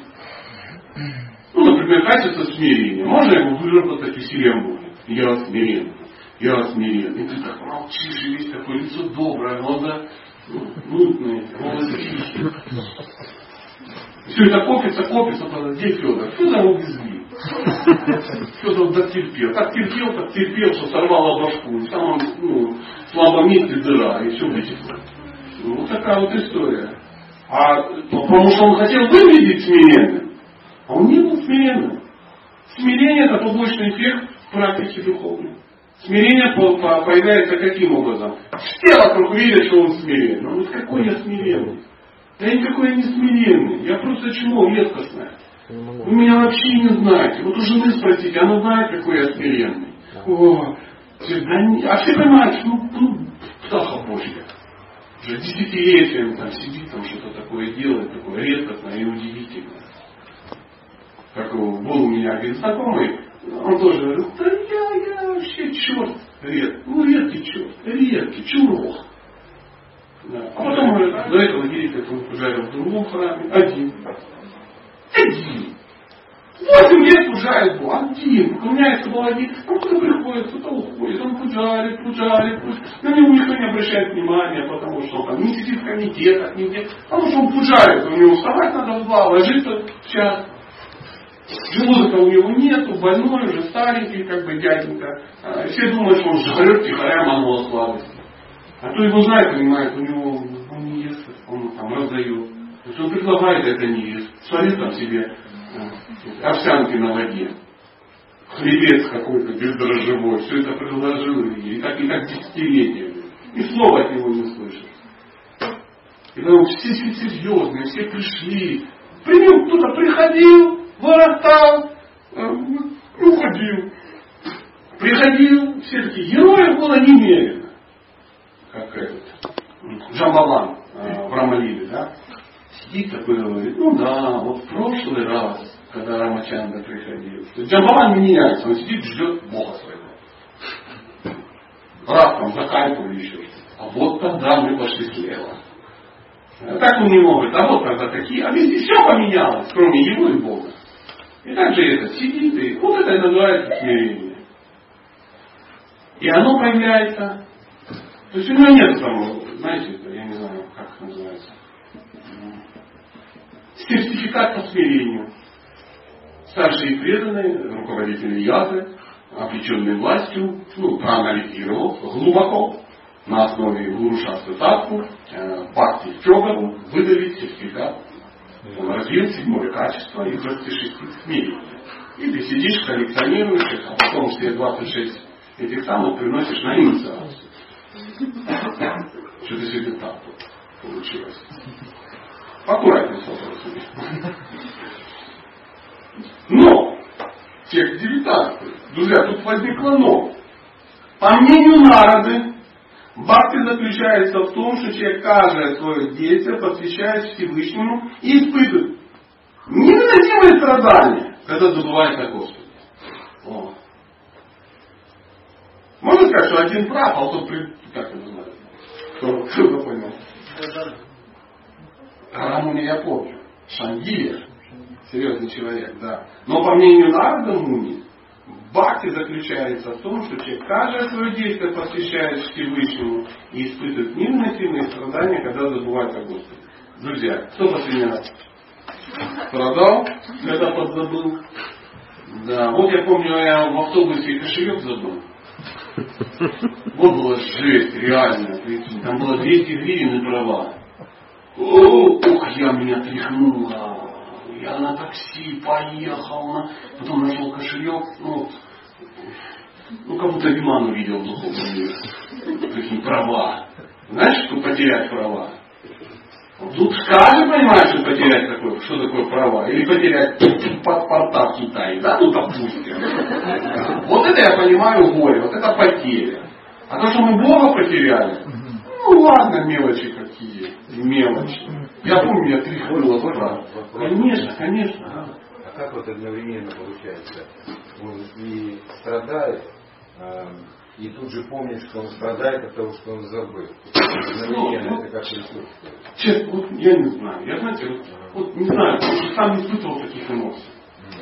Ну, например, качество смирения. Можно его выработать усилием воли. Я смирен. Я смирен. И ты так молчишь, и весь такое лицо доброе, глаза ну, мутные, волосы тихие. Все это копится, копится, потом, где Федор? Федор убезли. Федор так терпел. Так терпел, так терпел, что сорвало башку. В самом ну, слабом месте дыра, и все вытекло. Ну, вот такая вот история. А потому что он хотел выглядеть смиренным, а он не был смиренным. Смирение это побочный эффект практики духовной. Смирение появляется каким образом? Все вокруг видят, что он смиренный. Ну какой я смиренный? Да никакой я не смиренный. Я просто чмо редкостное. Вы меня вообще не знаете. Вот у жены спросите, она знает, какой я смиренный. О, да, а все понимают, что ну, ну птаха божья. Уже десятилетиями там сидит, там что-то такое делает, такое редкостное и удивительное. Как был у меня один знакомый, он тоже говорит, да я, я вообще черт редкий. Ну, редкий черт, редкий, чурок. Да. А потом говорит, до этого Гирика он пожарил в другом храме, один. Один. Восемь лет пужает один, поклоняется был один, а кто приходит, кто-то уходит, он пужарит, пужарит, пужарит. На него никто не обращает внимания, потому что он там не сидит в комитетах, нигде, потому что он пужарит, у него вставать надо в два, ложиться в час. Желудка у него нету, больной уже, старенький, как бы дяденька. А, все думают, что он жрет тихоря манула слабость. А кто его знает, понимает, у него он не ест, он там раздает. То есть он предлагает, это не ест. Сварит там себе э, овсянки на воде. Хлебец какой-то бездрожжевой. Все это предложил и так, и так десятилетия. И слова от него не слышит. И потом все, все серьезные, все пришли. При нем кто-то приходил, вырастал, э, уходил. Приходил, все такие героев было немерено. Как этот Джамбалан э, в Рамалиле, да? Сидит такой говорит, ну да, вот в прошлый раз, когда Рамачанда приходил. То не меняется, он сидит, ждет Бога своего. Раз там закайпали еще А вот тогда мы пошли слева. А так он не может. А вот когда такие, а везде все поменялось, кроме его и Бога. И также это сидит, и вот это и называется смирение. И оно появляется. То есть у него нет там, знаете, я не знаю, как это называется. Сертификат по смирению. Старшие преданные, руководители язы, облеченные властью, ну, проанализировал глубоко на основе Гурушасты э, Бхакти Чогару выдали сертификат он развил седьмое качество из 26 смирений. И ты сидишь, коллекционируешь их, а потом все 26 этих самых приносишь на инициацию. Что-то сегодня так получилось. Аккуратнее с вопросами. Но, текст 19. Друзья, тут возникло но. По мнению народы, Бхакти заключается в том, что человек каждое свое действие посвящает Всевышнему и испытывает невыносимые страдания, когда забывает о Господе. О. Можно сказать, что один прав, а тот как это называется? Кто, кто понял? Рамуни я помню. Шангия. Серьезный человек, да. Но по мнению Нарада Муни, Бхакти заключается в том, что человек каждое свое действие посвящает Всевышнему и испытывает невыносимые страдания, когда забывает о Господе. Друзья, кто последний раз страдал, когда подзабыл? Да, вот я помню, я в автобусе кошелек забыл. Вот была жесть, реально. Там было 200 гривен и права. Ох, я меня тряхнула. Я на такси поехал, на... потом нашел кошелек, ну, ну, как будто Виман увидел в духовном мире. Такие права. Знаешь, что потерять права? Тут каждый понимает, что потерять такое, что такое права. Или потерять паспорта в Китае. Да, ну допустим. Вот это я понимаю горе, вот это потеря. А то, что мы Бога потеряли, ну ладно, мелочи мелочи. Я помню, я тряхнула два. Конечно, конечно. как вот одновременно получается? Он и страдает, э, и тут же помнит, что он страдает от того, что он забыл. Одновременно Ну, это как присутствует. Честно, вот я не знаю. Я, знаете, вот, вот не знаю, потому что сам не испытывал таких эмоций.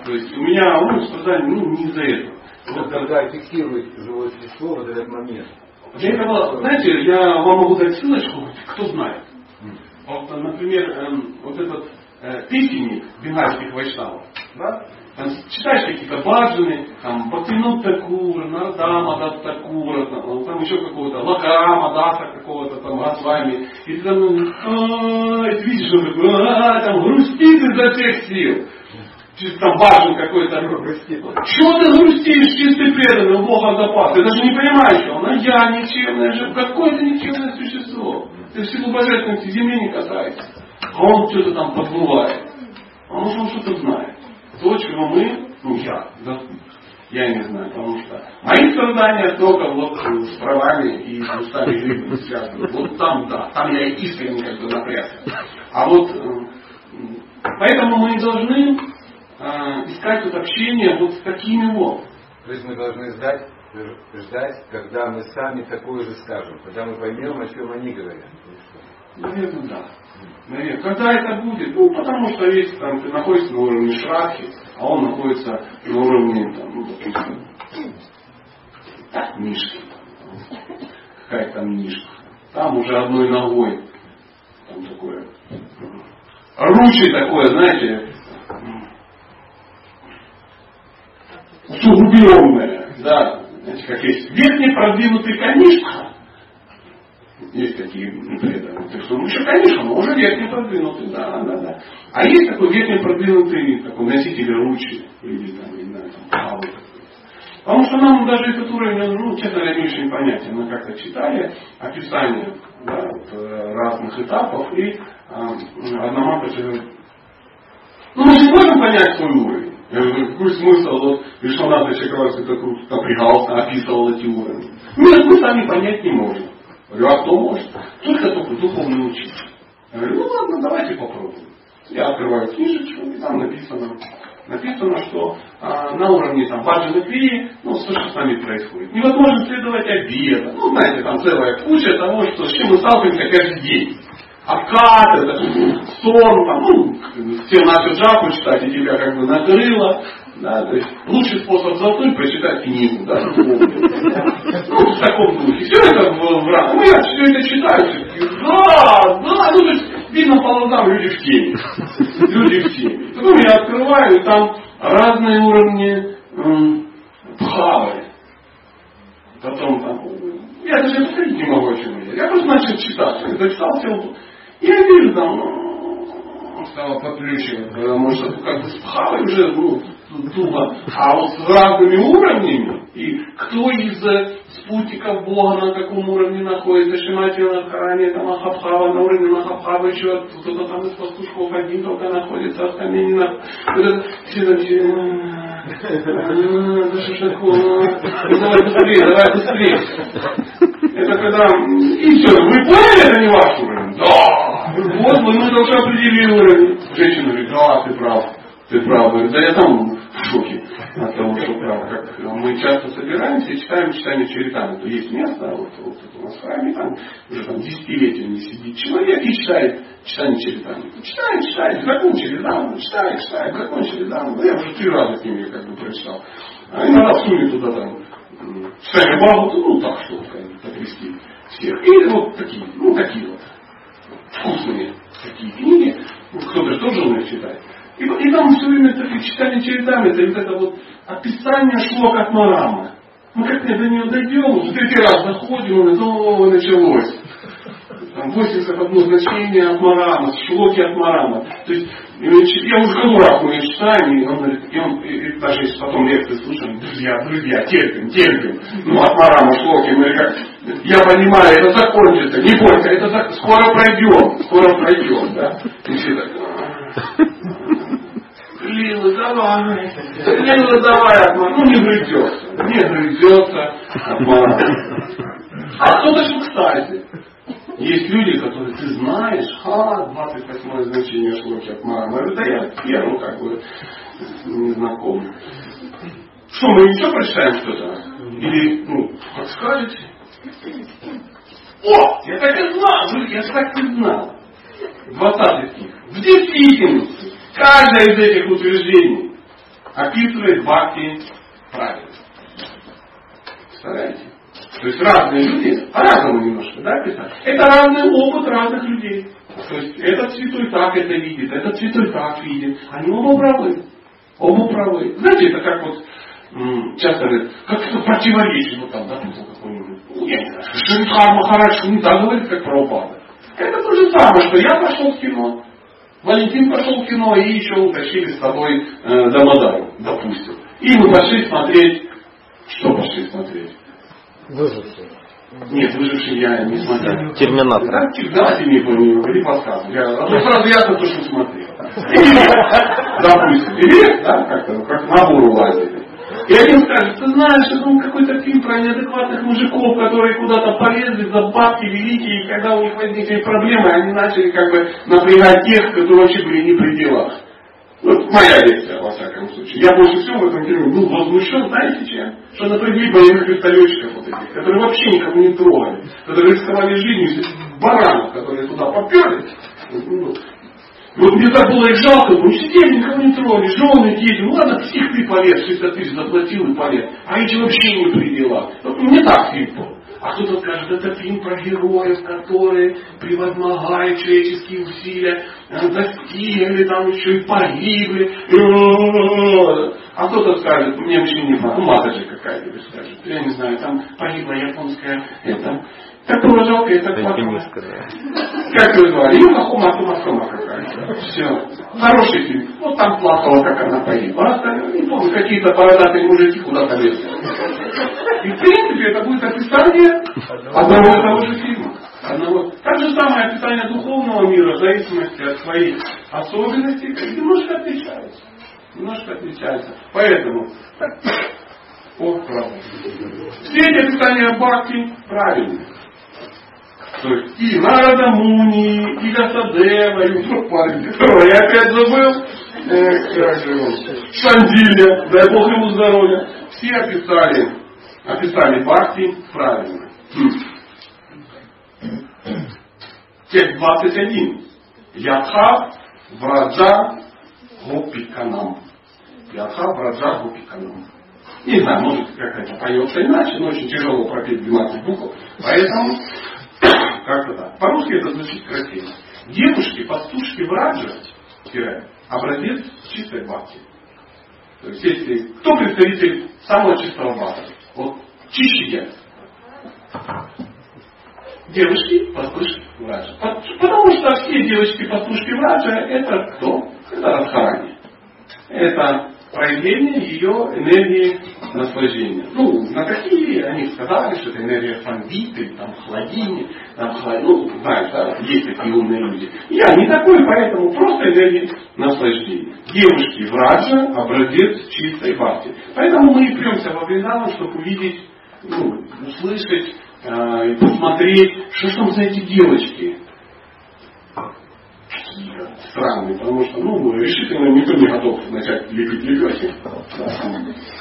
То есть у меня ну, страдания ну, не из-за этого. Вот когда фиксирует живое существо вот этот момент. Для этого, знаете, я вам могу дать ссылочку, кто знает. Вот, например, эм, вот этот э, песенник бенгальских вайшнавов, да? Там читаешь какие-то баджаны, там Бхактинут Такура, Нардама Дат Такура, там, там еще какого-то Лакама Даса какого-то там Госвами. И ты там, а, и ты видишь, он такой, а, там грустит изо всех сил. Чисто там баджан какой-то. Чего ты грустишь, чистый преданный, у Бога запас? Ты даже не понимаешь, он, а я никчемное же, какое ты никчемное существо. Ты в силу божественности земли не касаешься. А он что-то там подмывает. Потому что он что-то знает. То, чего мы, ну я, да, я не знаю, потому что мои страдания только вот с правами и с устами связаны. Вот там, да, там я искренне как бы напрягся. А вот э, поэтому мы должны э, искать вот общение вот с такими вот. То есть мы должны ждать, ждать, когда мы сами такое же скажем, когда мы поймем, о чем они говорят. Наверное, да. Наверное. Когда это будет? Ну, потому что если там, ты находишься на уровне шрахи, а он находится на уровне, там, ну, допустим, мишки. Какая там мишка. Там уже одной ногой. Там такое. Ручи такое, знаете, усугубленное. Да, знаете, как есть верхний продвинутый конишка, есть такие преданные. Ну еще, конечно, но уже верхний продвинутый, да, да, да. А есть такой верхний продвинутый такой носитель ручи, или там, не знаю, там, такой. Потому что нам даже этот уровень, ну, честно говоря, не очень понятен. Мы как-то читали описание да, вот, э, разных этапов, и э, одна ну мы же можем понять свой уровень. Я говорю, какой смысл, вот Вишванатha Чакраварти так напрягался, описывал эти уровни. Нет, мы сами понять не можем. Я говорю, а кто может? Только только духовный учитель. Я говорю, ну ладно, давайте попробуем. Я открываю книжечку, и там написано, написано, что а, на уровне там баджаны крии, ну, что, что с нами происходит. Невозможно следовать обеда. Ну, знаете, там целая куча того, что, с чем мы сталкиваемся каждый день. Откат, это сон, там, ну, все начал джапу читать, и тебя как бы накрыло. Да, то есть лучший способ заснуть прочитать книгу, да, ну, в таком духе. Все это в, рамках. Ну, я все это читаю, да, да, ну, то есть, видно по глазам люди в теме. Люди в теме. Потом я открываю, и там разные уровни м, бхавы. Потом там, я даже повторить не могу, о чем я. Я просто начал читать. Я дочитал все. Я вижу там, ну, стало подключивать, потому что как бы с бхавой уже, ну, тупо. А вот с разными уровнями, и кто из э, спутников Бога на каком уровне находится, Шимати на Харане, там Ахабхава, на уровне Махабхава еще кто-то там из пастушков один только находится, остальные не находятся. Там все, «А, да что такое, ну давай быстрее, давай быстрее. Это когда, и все, вы поняли, это не ваш уровень? Да. Вот, мы мы только определили. Женщина говорит, да, ты прав. Ты прав. Да я сам в шоке от того, что прав. Как мы часто собираемся и читаем читание Чаритана. То есть место, вот, вот это у нас храме, там уже там десятилетиями сидит человек и читает читание Чаритана. Читает, читает, закончили, да, читает, читает, закончили, да. Ну, я уже три раза к ним как бы прочитал. А иногда всуне туда там читание Бхагавату, ну так, чтобы как бы потрясти всех. И вот такие, ну такие вот вкусные такие книги. Ну, Кто-то же тоже умеет читать. И, и там все время такие читание чередами, это вот это вот описание шлок от Марама. Мы как-то до нее дойдем, уже третий раз заходим, и снова началось. Там 81 значение от Марама, шлоки от Марама. То есть, я уже какой раз мы ее читаем, и он говорит, и он, и, и даже если потом лекции слушаем, друзья, друзья, терпим, терпим. Ну, от Марама шлоки, мы как, я понимаю, это закончится, не бойся, это за- скоро пройдем, скоро пройдем, да. И все так, Лила, давай, Лила, давай, Атман. Ну, не грызется, не грызется Атман. А кто-то же, кстати, Есть люди, которые ты знаешь, а, 28 значение шлоки от Мара. Это я первым как бы не знаком. Что, мы ничего прочитаем что-то? Или, ну, как скажете? О, я так и знал, я так и знал. 20 стих. В действительности, каждое из этих утверждений описывает бхакти правильно. Представляете? То есть разные люди, по-разному немножко, да, писать. Это разный опыт разных людей. То есть этот святой так это видит, этот святой так видит. Они оба правы. Оба правы. Знаете, это как вот часто говорят, как это противоречие, вот там, допустим, какой-нибудь, ну, я не знаю, Шринхар Махарадж не так говорит, как Прабхупада. Это то же самое, что я пошел в кино, Валентин пошел в кино и еще утащили с тобой э, Дамадару, допустим. И мы пошли смотреть, что пошли смотреть? Выживший. Нет, выживший я не смотрел. Терминатор. Да, давайте мне какой-нибудь или подсказку. Я одну сразу ясно то, что смотрел. Допустим, или, да, как-то, как набор улазит. И один скажет, ты знаешь, это ну, какой-то фильм про неадекватных мужиков, которые куда-то полезли за бабки великие, и когда у них возникли проблемы, они начали как бы напрягать тех, которые вообще были не при делах. Вот моя версия, во всяком случае. Я больше всего в этом фильме был возмущен, знаете чем? Что напрягли боевых вертолетчиков вот этих, которые вообще никого не трогали, которые рисковали жизнью баранов, которые туда поперли. Вот мне так было их жалко, ну сидели, никого не трогали, жены, дети, ну ладно, псих ты полез, 60 тысяч заплатил и полез. А эти вообще не при делах. Вот мне так фильм был. А кто-то скажет, это фильм про героев, которые, превозмогая человеческие усилия, достигли, там еще и погибли. А кто-то скажет, мне вообще не понравилось, ну мата же какая-нибудь скажет, я не знаю, там погибла японская, это, так было жалко, так плакала. Как ее звали? Юна Хума Тумасома какая-то. Все. Хороший фильм. Вот там плакала, как она погибла. А не помню, какие-то бородатые мужики куда-то лезли. И в принципе это будет описание одного и того же фильма. Одного. Так же самое описание духовного мира в зависимости от своих особенностей немножко отличается. Немножко отличается. Поэтому о, правда. Все эти описания Бхакти правильные. То есть и Нарада Муни, и Гасадева, и ну, парень, я опять забыл, э, Шандиля, дай Бог ему здоровья. Все описали, описали Бхакти правильно. Текст 21. Ядха Враджа Гопиканам. Ядха Враджа Гопиканам. Не знаю, может как-то поется иначе, но очень тяжело пропеть 12 букв. Поэтому как-то так. По-русски это звучит красиво. Девушки, пастушки в Раджа, образец чистой бхакти. То есть, если кто представитель самого чистого бхакти? Вот чище я. Девушки, пастушки в Раджа. Потому что все девочки, пастушки в Раджа, это кто? Это Радхарани. Это проявление ее энергии наслаждения. Ну, на какие они сказали, что это энергия фангиты, там, хладини, там, хлад... ну, знаешь, да, есть такие умные люди. Я не такой, поэтому просто энергия наслаждения. Девушки в Раджа образец чистой бхакти. Поэтому мы и премся во Вриндаван, чтобы увидеть, ну, услышать, э, посмотреть, что там за эти девочки странный, потому что ну, решительно никто не готов начать лепить лепешки.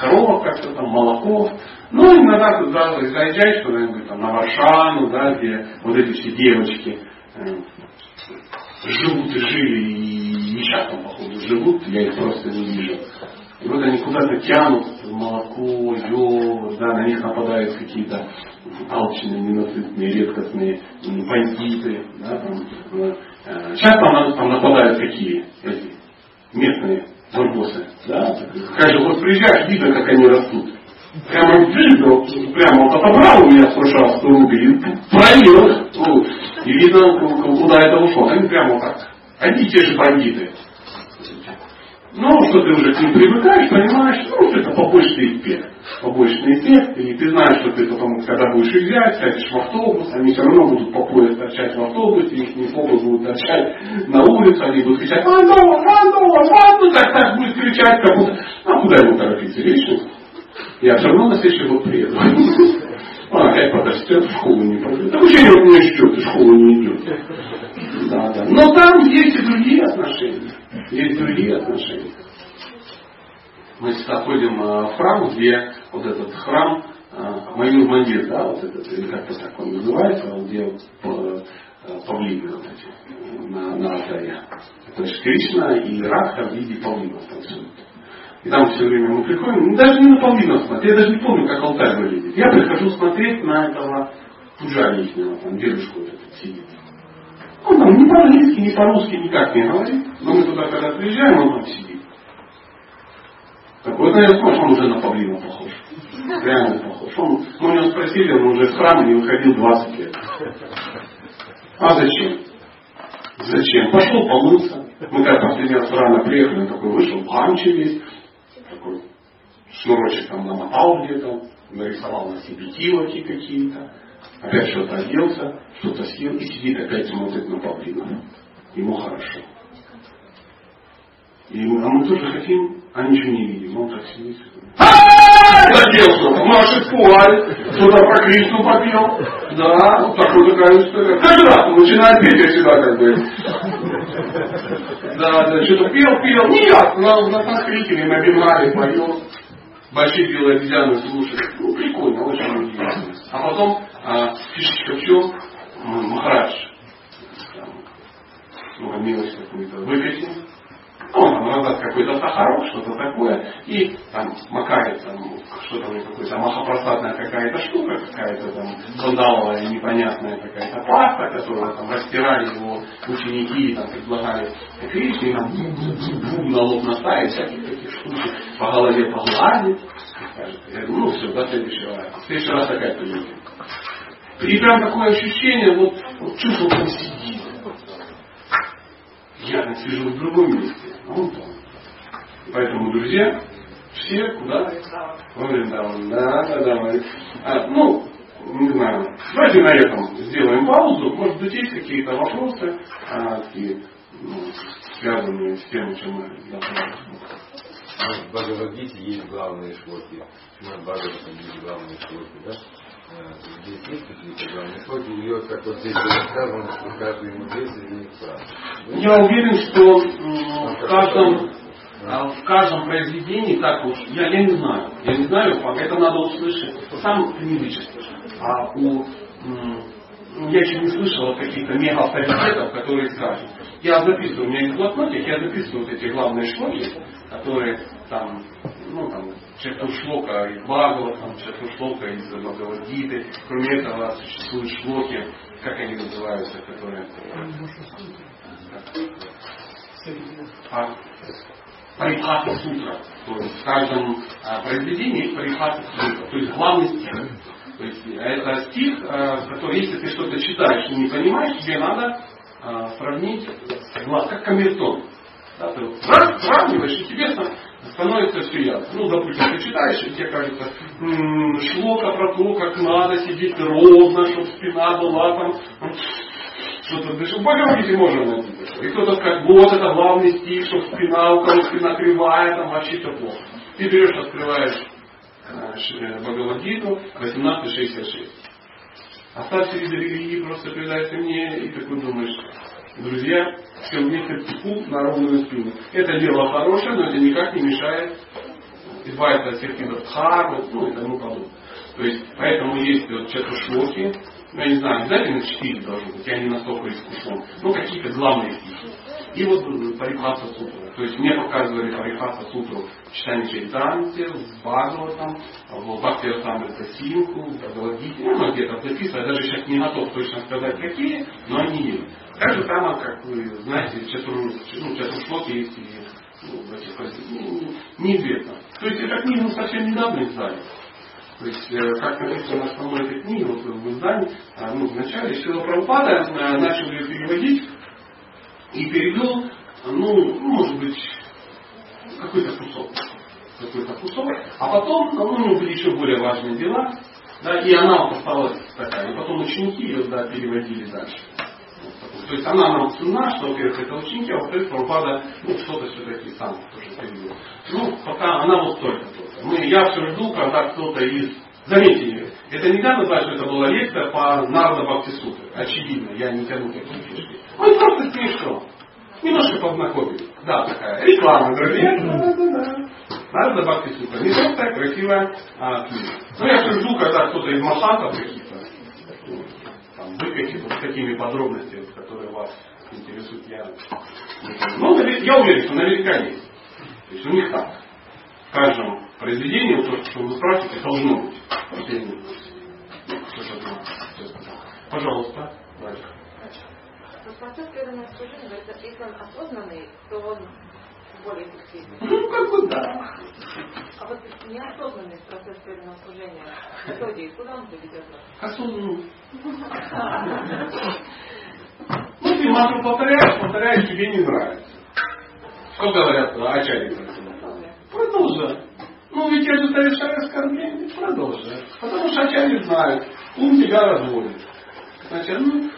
Корова как-то там, молоко. Ну, иногда туда заезжаешь куда-нибудь там, на Варшану, да, где вот эти все девочки э, живут и жили, и, и сейчас там, походу, живут, я их просто не вижу. И вот они куда-то тянут молоко, йогурт, да, на них нападают какие-то алчные, ненасытные, редкостные бандиты. Да, там, э, сейчас там, там нападают какие эти местные барбосы. Да? Каждый вот приезжаешь, видно, как они растут. Прямо видно, прямо вот отобрал у меня с прошлого 100 рублей. Ну, и видно, куда это ушло. Они прямо вот так. Одни и те же бандиты. Ну, что ты уже к ним привыкаешь, понимаешь, ну, это побочный эффект. Побочный эффект, и ты знаешь, что ты потом, когда будешь взять, сядешь в автобус, они все равно будут по пояс торчать в автобусе, их не попы будут торчать на улице, они будут кричать «Андова! Андова! Андова!» Так, так будет кричать, как будто, а куда ему торопиться, вечно? Я все равно на следующий год приеду. Он опять подрастет, в школу не пойдет. Да вообще не меня ждет, в школу не идет. Да, да. Но там есть и другие отношения. Есть другие отношения. Мы всегда ходим э, в храм, где вот этот храм э, Майор Мандир, да, вот этот, или как-то так он называется, где э, павлины вот эти на, на алтаре. То есть Кришна и Радха в виде павлинов танцуют. И там все время мы приходим, ну, даже не на павлинов смотреть, я даже не помню, как алтарь выглядит. Я прихожу смотреть на этого пуджари ихнего, там дедушку вот этот сидит. Он там ни по-английски, ни по-русски никак не говорит. Но мы туда, когда приезжаем, он там сидит. Так вот, наверное, смотришь, он уже на павлина похож. Реально похож. Он, мы у него спросили, он уже из храма не выходил 20 лет. А зачем? Зачем? Пошел помылся. Мы когда последний раз рано приехали, он такой вышел, в весь, такой шнурочек там намотал где-то, нарисовал на себе килоки какие-то, опять что-то оделся, что-то съел и сидит опять смотрит на павлина. Ему хорошо. И, а мы тоже хотим, а ничего не видим. Он так сидит. Запел что-то, Маши Пуаль, что-то про Кришну попел. Да, вот такая такая история. Каждый раз он начинает петь, я всегда как бы. Да, да, что-то пел, пел. Не ясно, на, на санскрите Большие белые обезьяны слушают. Ну, прикольно, очень интересно. А потом а, фишечка в чем? Махарадж. Ну, милость какую-то выкатил там назад какой-то сахарок, что-то такое, и там макает там что-то у какая-то махопростатная какая-то штука, какая-то там сандаловая непонятная какая-то паста, которую там растирали его ученики и там предлагали Кришне, и там на лоб наставить, всяких таких штук, по голове погладить. Я говорю, ну все, до следующего раза. В следующий раз такая поведение. И прям такое ощущение, вот, вот чувство, он сидит. Я сижу в другом месте. Ну, поэтому, друзья, все куда? Во Вриндаван. Да, да, да. А, ну, не знаю. Давайте на этом сделаем паузу. Может быть, есть какие-то вопросы, а, такие, ну, связанные с тем, чем мы должны в Бхагавадгите есть главные шлоки. На Бхагаватам есть главные шлоки, да? Э, здесь есть какие-то главные шлоки, или как вот здесь было сказано, что каждый мудрец из них прав. Я уверен, что в каждом, а, в каждом произведении так уж, я, я не знаю, я не знаю, это надо услышать. Сам книжечек. А у я еще не слышал каких-то мега авторитетов, которые скажут. Я записываю, у меня есть блокнотик, я записываю вот эти главные шлоки, которые там, ну там, Четушлока из Бхагава, там, Четушлока из Бхагавадгиты. Кроме этого существуют шлоки, как они называются, которые... А? Парипхата сутра. То есть в каждом а, произведении есть парипхата сутра. То есть главный стих. То есть это стих, а, который, если ты что-то читаешь и не понимаешь, тебе надо а, сравнить, как камертон. Да, ты раз, сравниваешь, и тебе становится все ясно. Ну, допустим, ты читаешь, и тебе кажется, м-м, шлока про то, как надо сидеть ровно, чтобы спина была там, что-то дышит. Бхагавадгите можно найти. И кто-то скажет, вот это главный стих, чтобы спина, у кого спина кривая, там вообще все плохо. Ты берешь, открываешь э, Бхагавадгиту 18.66. Оставьте виды религии, просто передайте мне, и такой думаешь, друзья, все вместе тьфу на ровную спину. Это дело хорошее, но это никак не мешает избавиться от всех видов дхармы, ну и тому подобное. То есть, поэтому есть вот чатушлоки, ну, я не знаю, обязательно четыре должны быть, я не настолько искушен, ну, какие-то главные стихи. И вот Парихаса Сутру. То есть мне показывали Парихаса Сутру в читании Чайтанте, в Бхагаватам, в Бхакти Асамрита Синку, в Бхагавадгите, ну, где-то записываю, даже сейчас не готов точно сказать какие, но они есть. Так же само, как вы знаете, чатур, ну, чатуршлоки есть и ну, в этих ну, неизвестно. То есть это книгу совсем недавно издали. То есть, э, как написано на основной этой книге, вот издании, а, ну, в начале Сила Прабхупада э, начал ее переводить и перевел, ну, может быть, какой-то кусок. Какой-то кусок. А потом, ну, у него были еще более важные дела, да, и она вот осталась такая. И потом ученики ее да, переводили дальше. То есть она нам цена, что, во-первых, это ученики, а во-вторых, Прабхупада, ну, что-то все-таки сам тоже перевел. Ну, пока она вот только только. Мы, я все жду, когда кто-то из Заметьте, это нельзя назвать, что это была лекция по Нарда Бхактисутры. Очевидно, я не тяну такие фишки. Мы просто смешно. Немножко познакомились. Да, такая реклама, друзья. Да, да, да. Нарда Бхактисутра. Не просто красивая а, книга. Ну, я жду, когда кто-то из масатов каких-то ну, там, выкатит вот с такими подробностями, вас интересуют. Я, ну, я уверен, что наверняка есть. То есть у них так. В каждом произведении, то, что вы спрашиваете, должно быть. Пожалуйста, дальше. Процесс преданного служения, если он осознанный, то он более эффективный. Ну, как бы да. А вот неосознанный процесс преданного служения в итоге, куда он приведет нас? Ну, ты мантру повторяешь, повторяешь, тебе не нравится. Что говорят ачари? Продолжай. Ну, ведь я же совершаю оскорбление. Продолжай. Потому что ачари знают, ум тебя разводит. Значит, ну,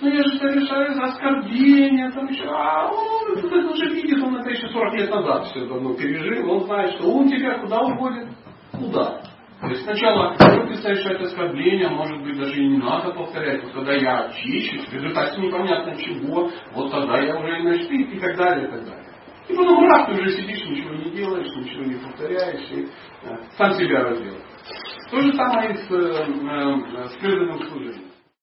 ну я же совершаю оскорбление, там еще, а он это уже видит, он это еще 40 лет назад все давно пережил, он знает, что ум тебя куда уводит? Куда? То есть сначала ты совершать оскорбление, может быть даже и не надо повторять, вот когда я очищусь, в результате непонятно чего, вот тогда я уже и начну и так далее, и так далее. И потом раз ты уже сидишь, ничего не делаешь, ничего не повторяешь, и э, сам себя раздел. То же самое и с, э, э, с преданным служением.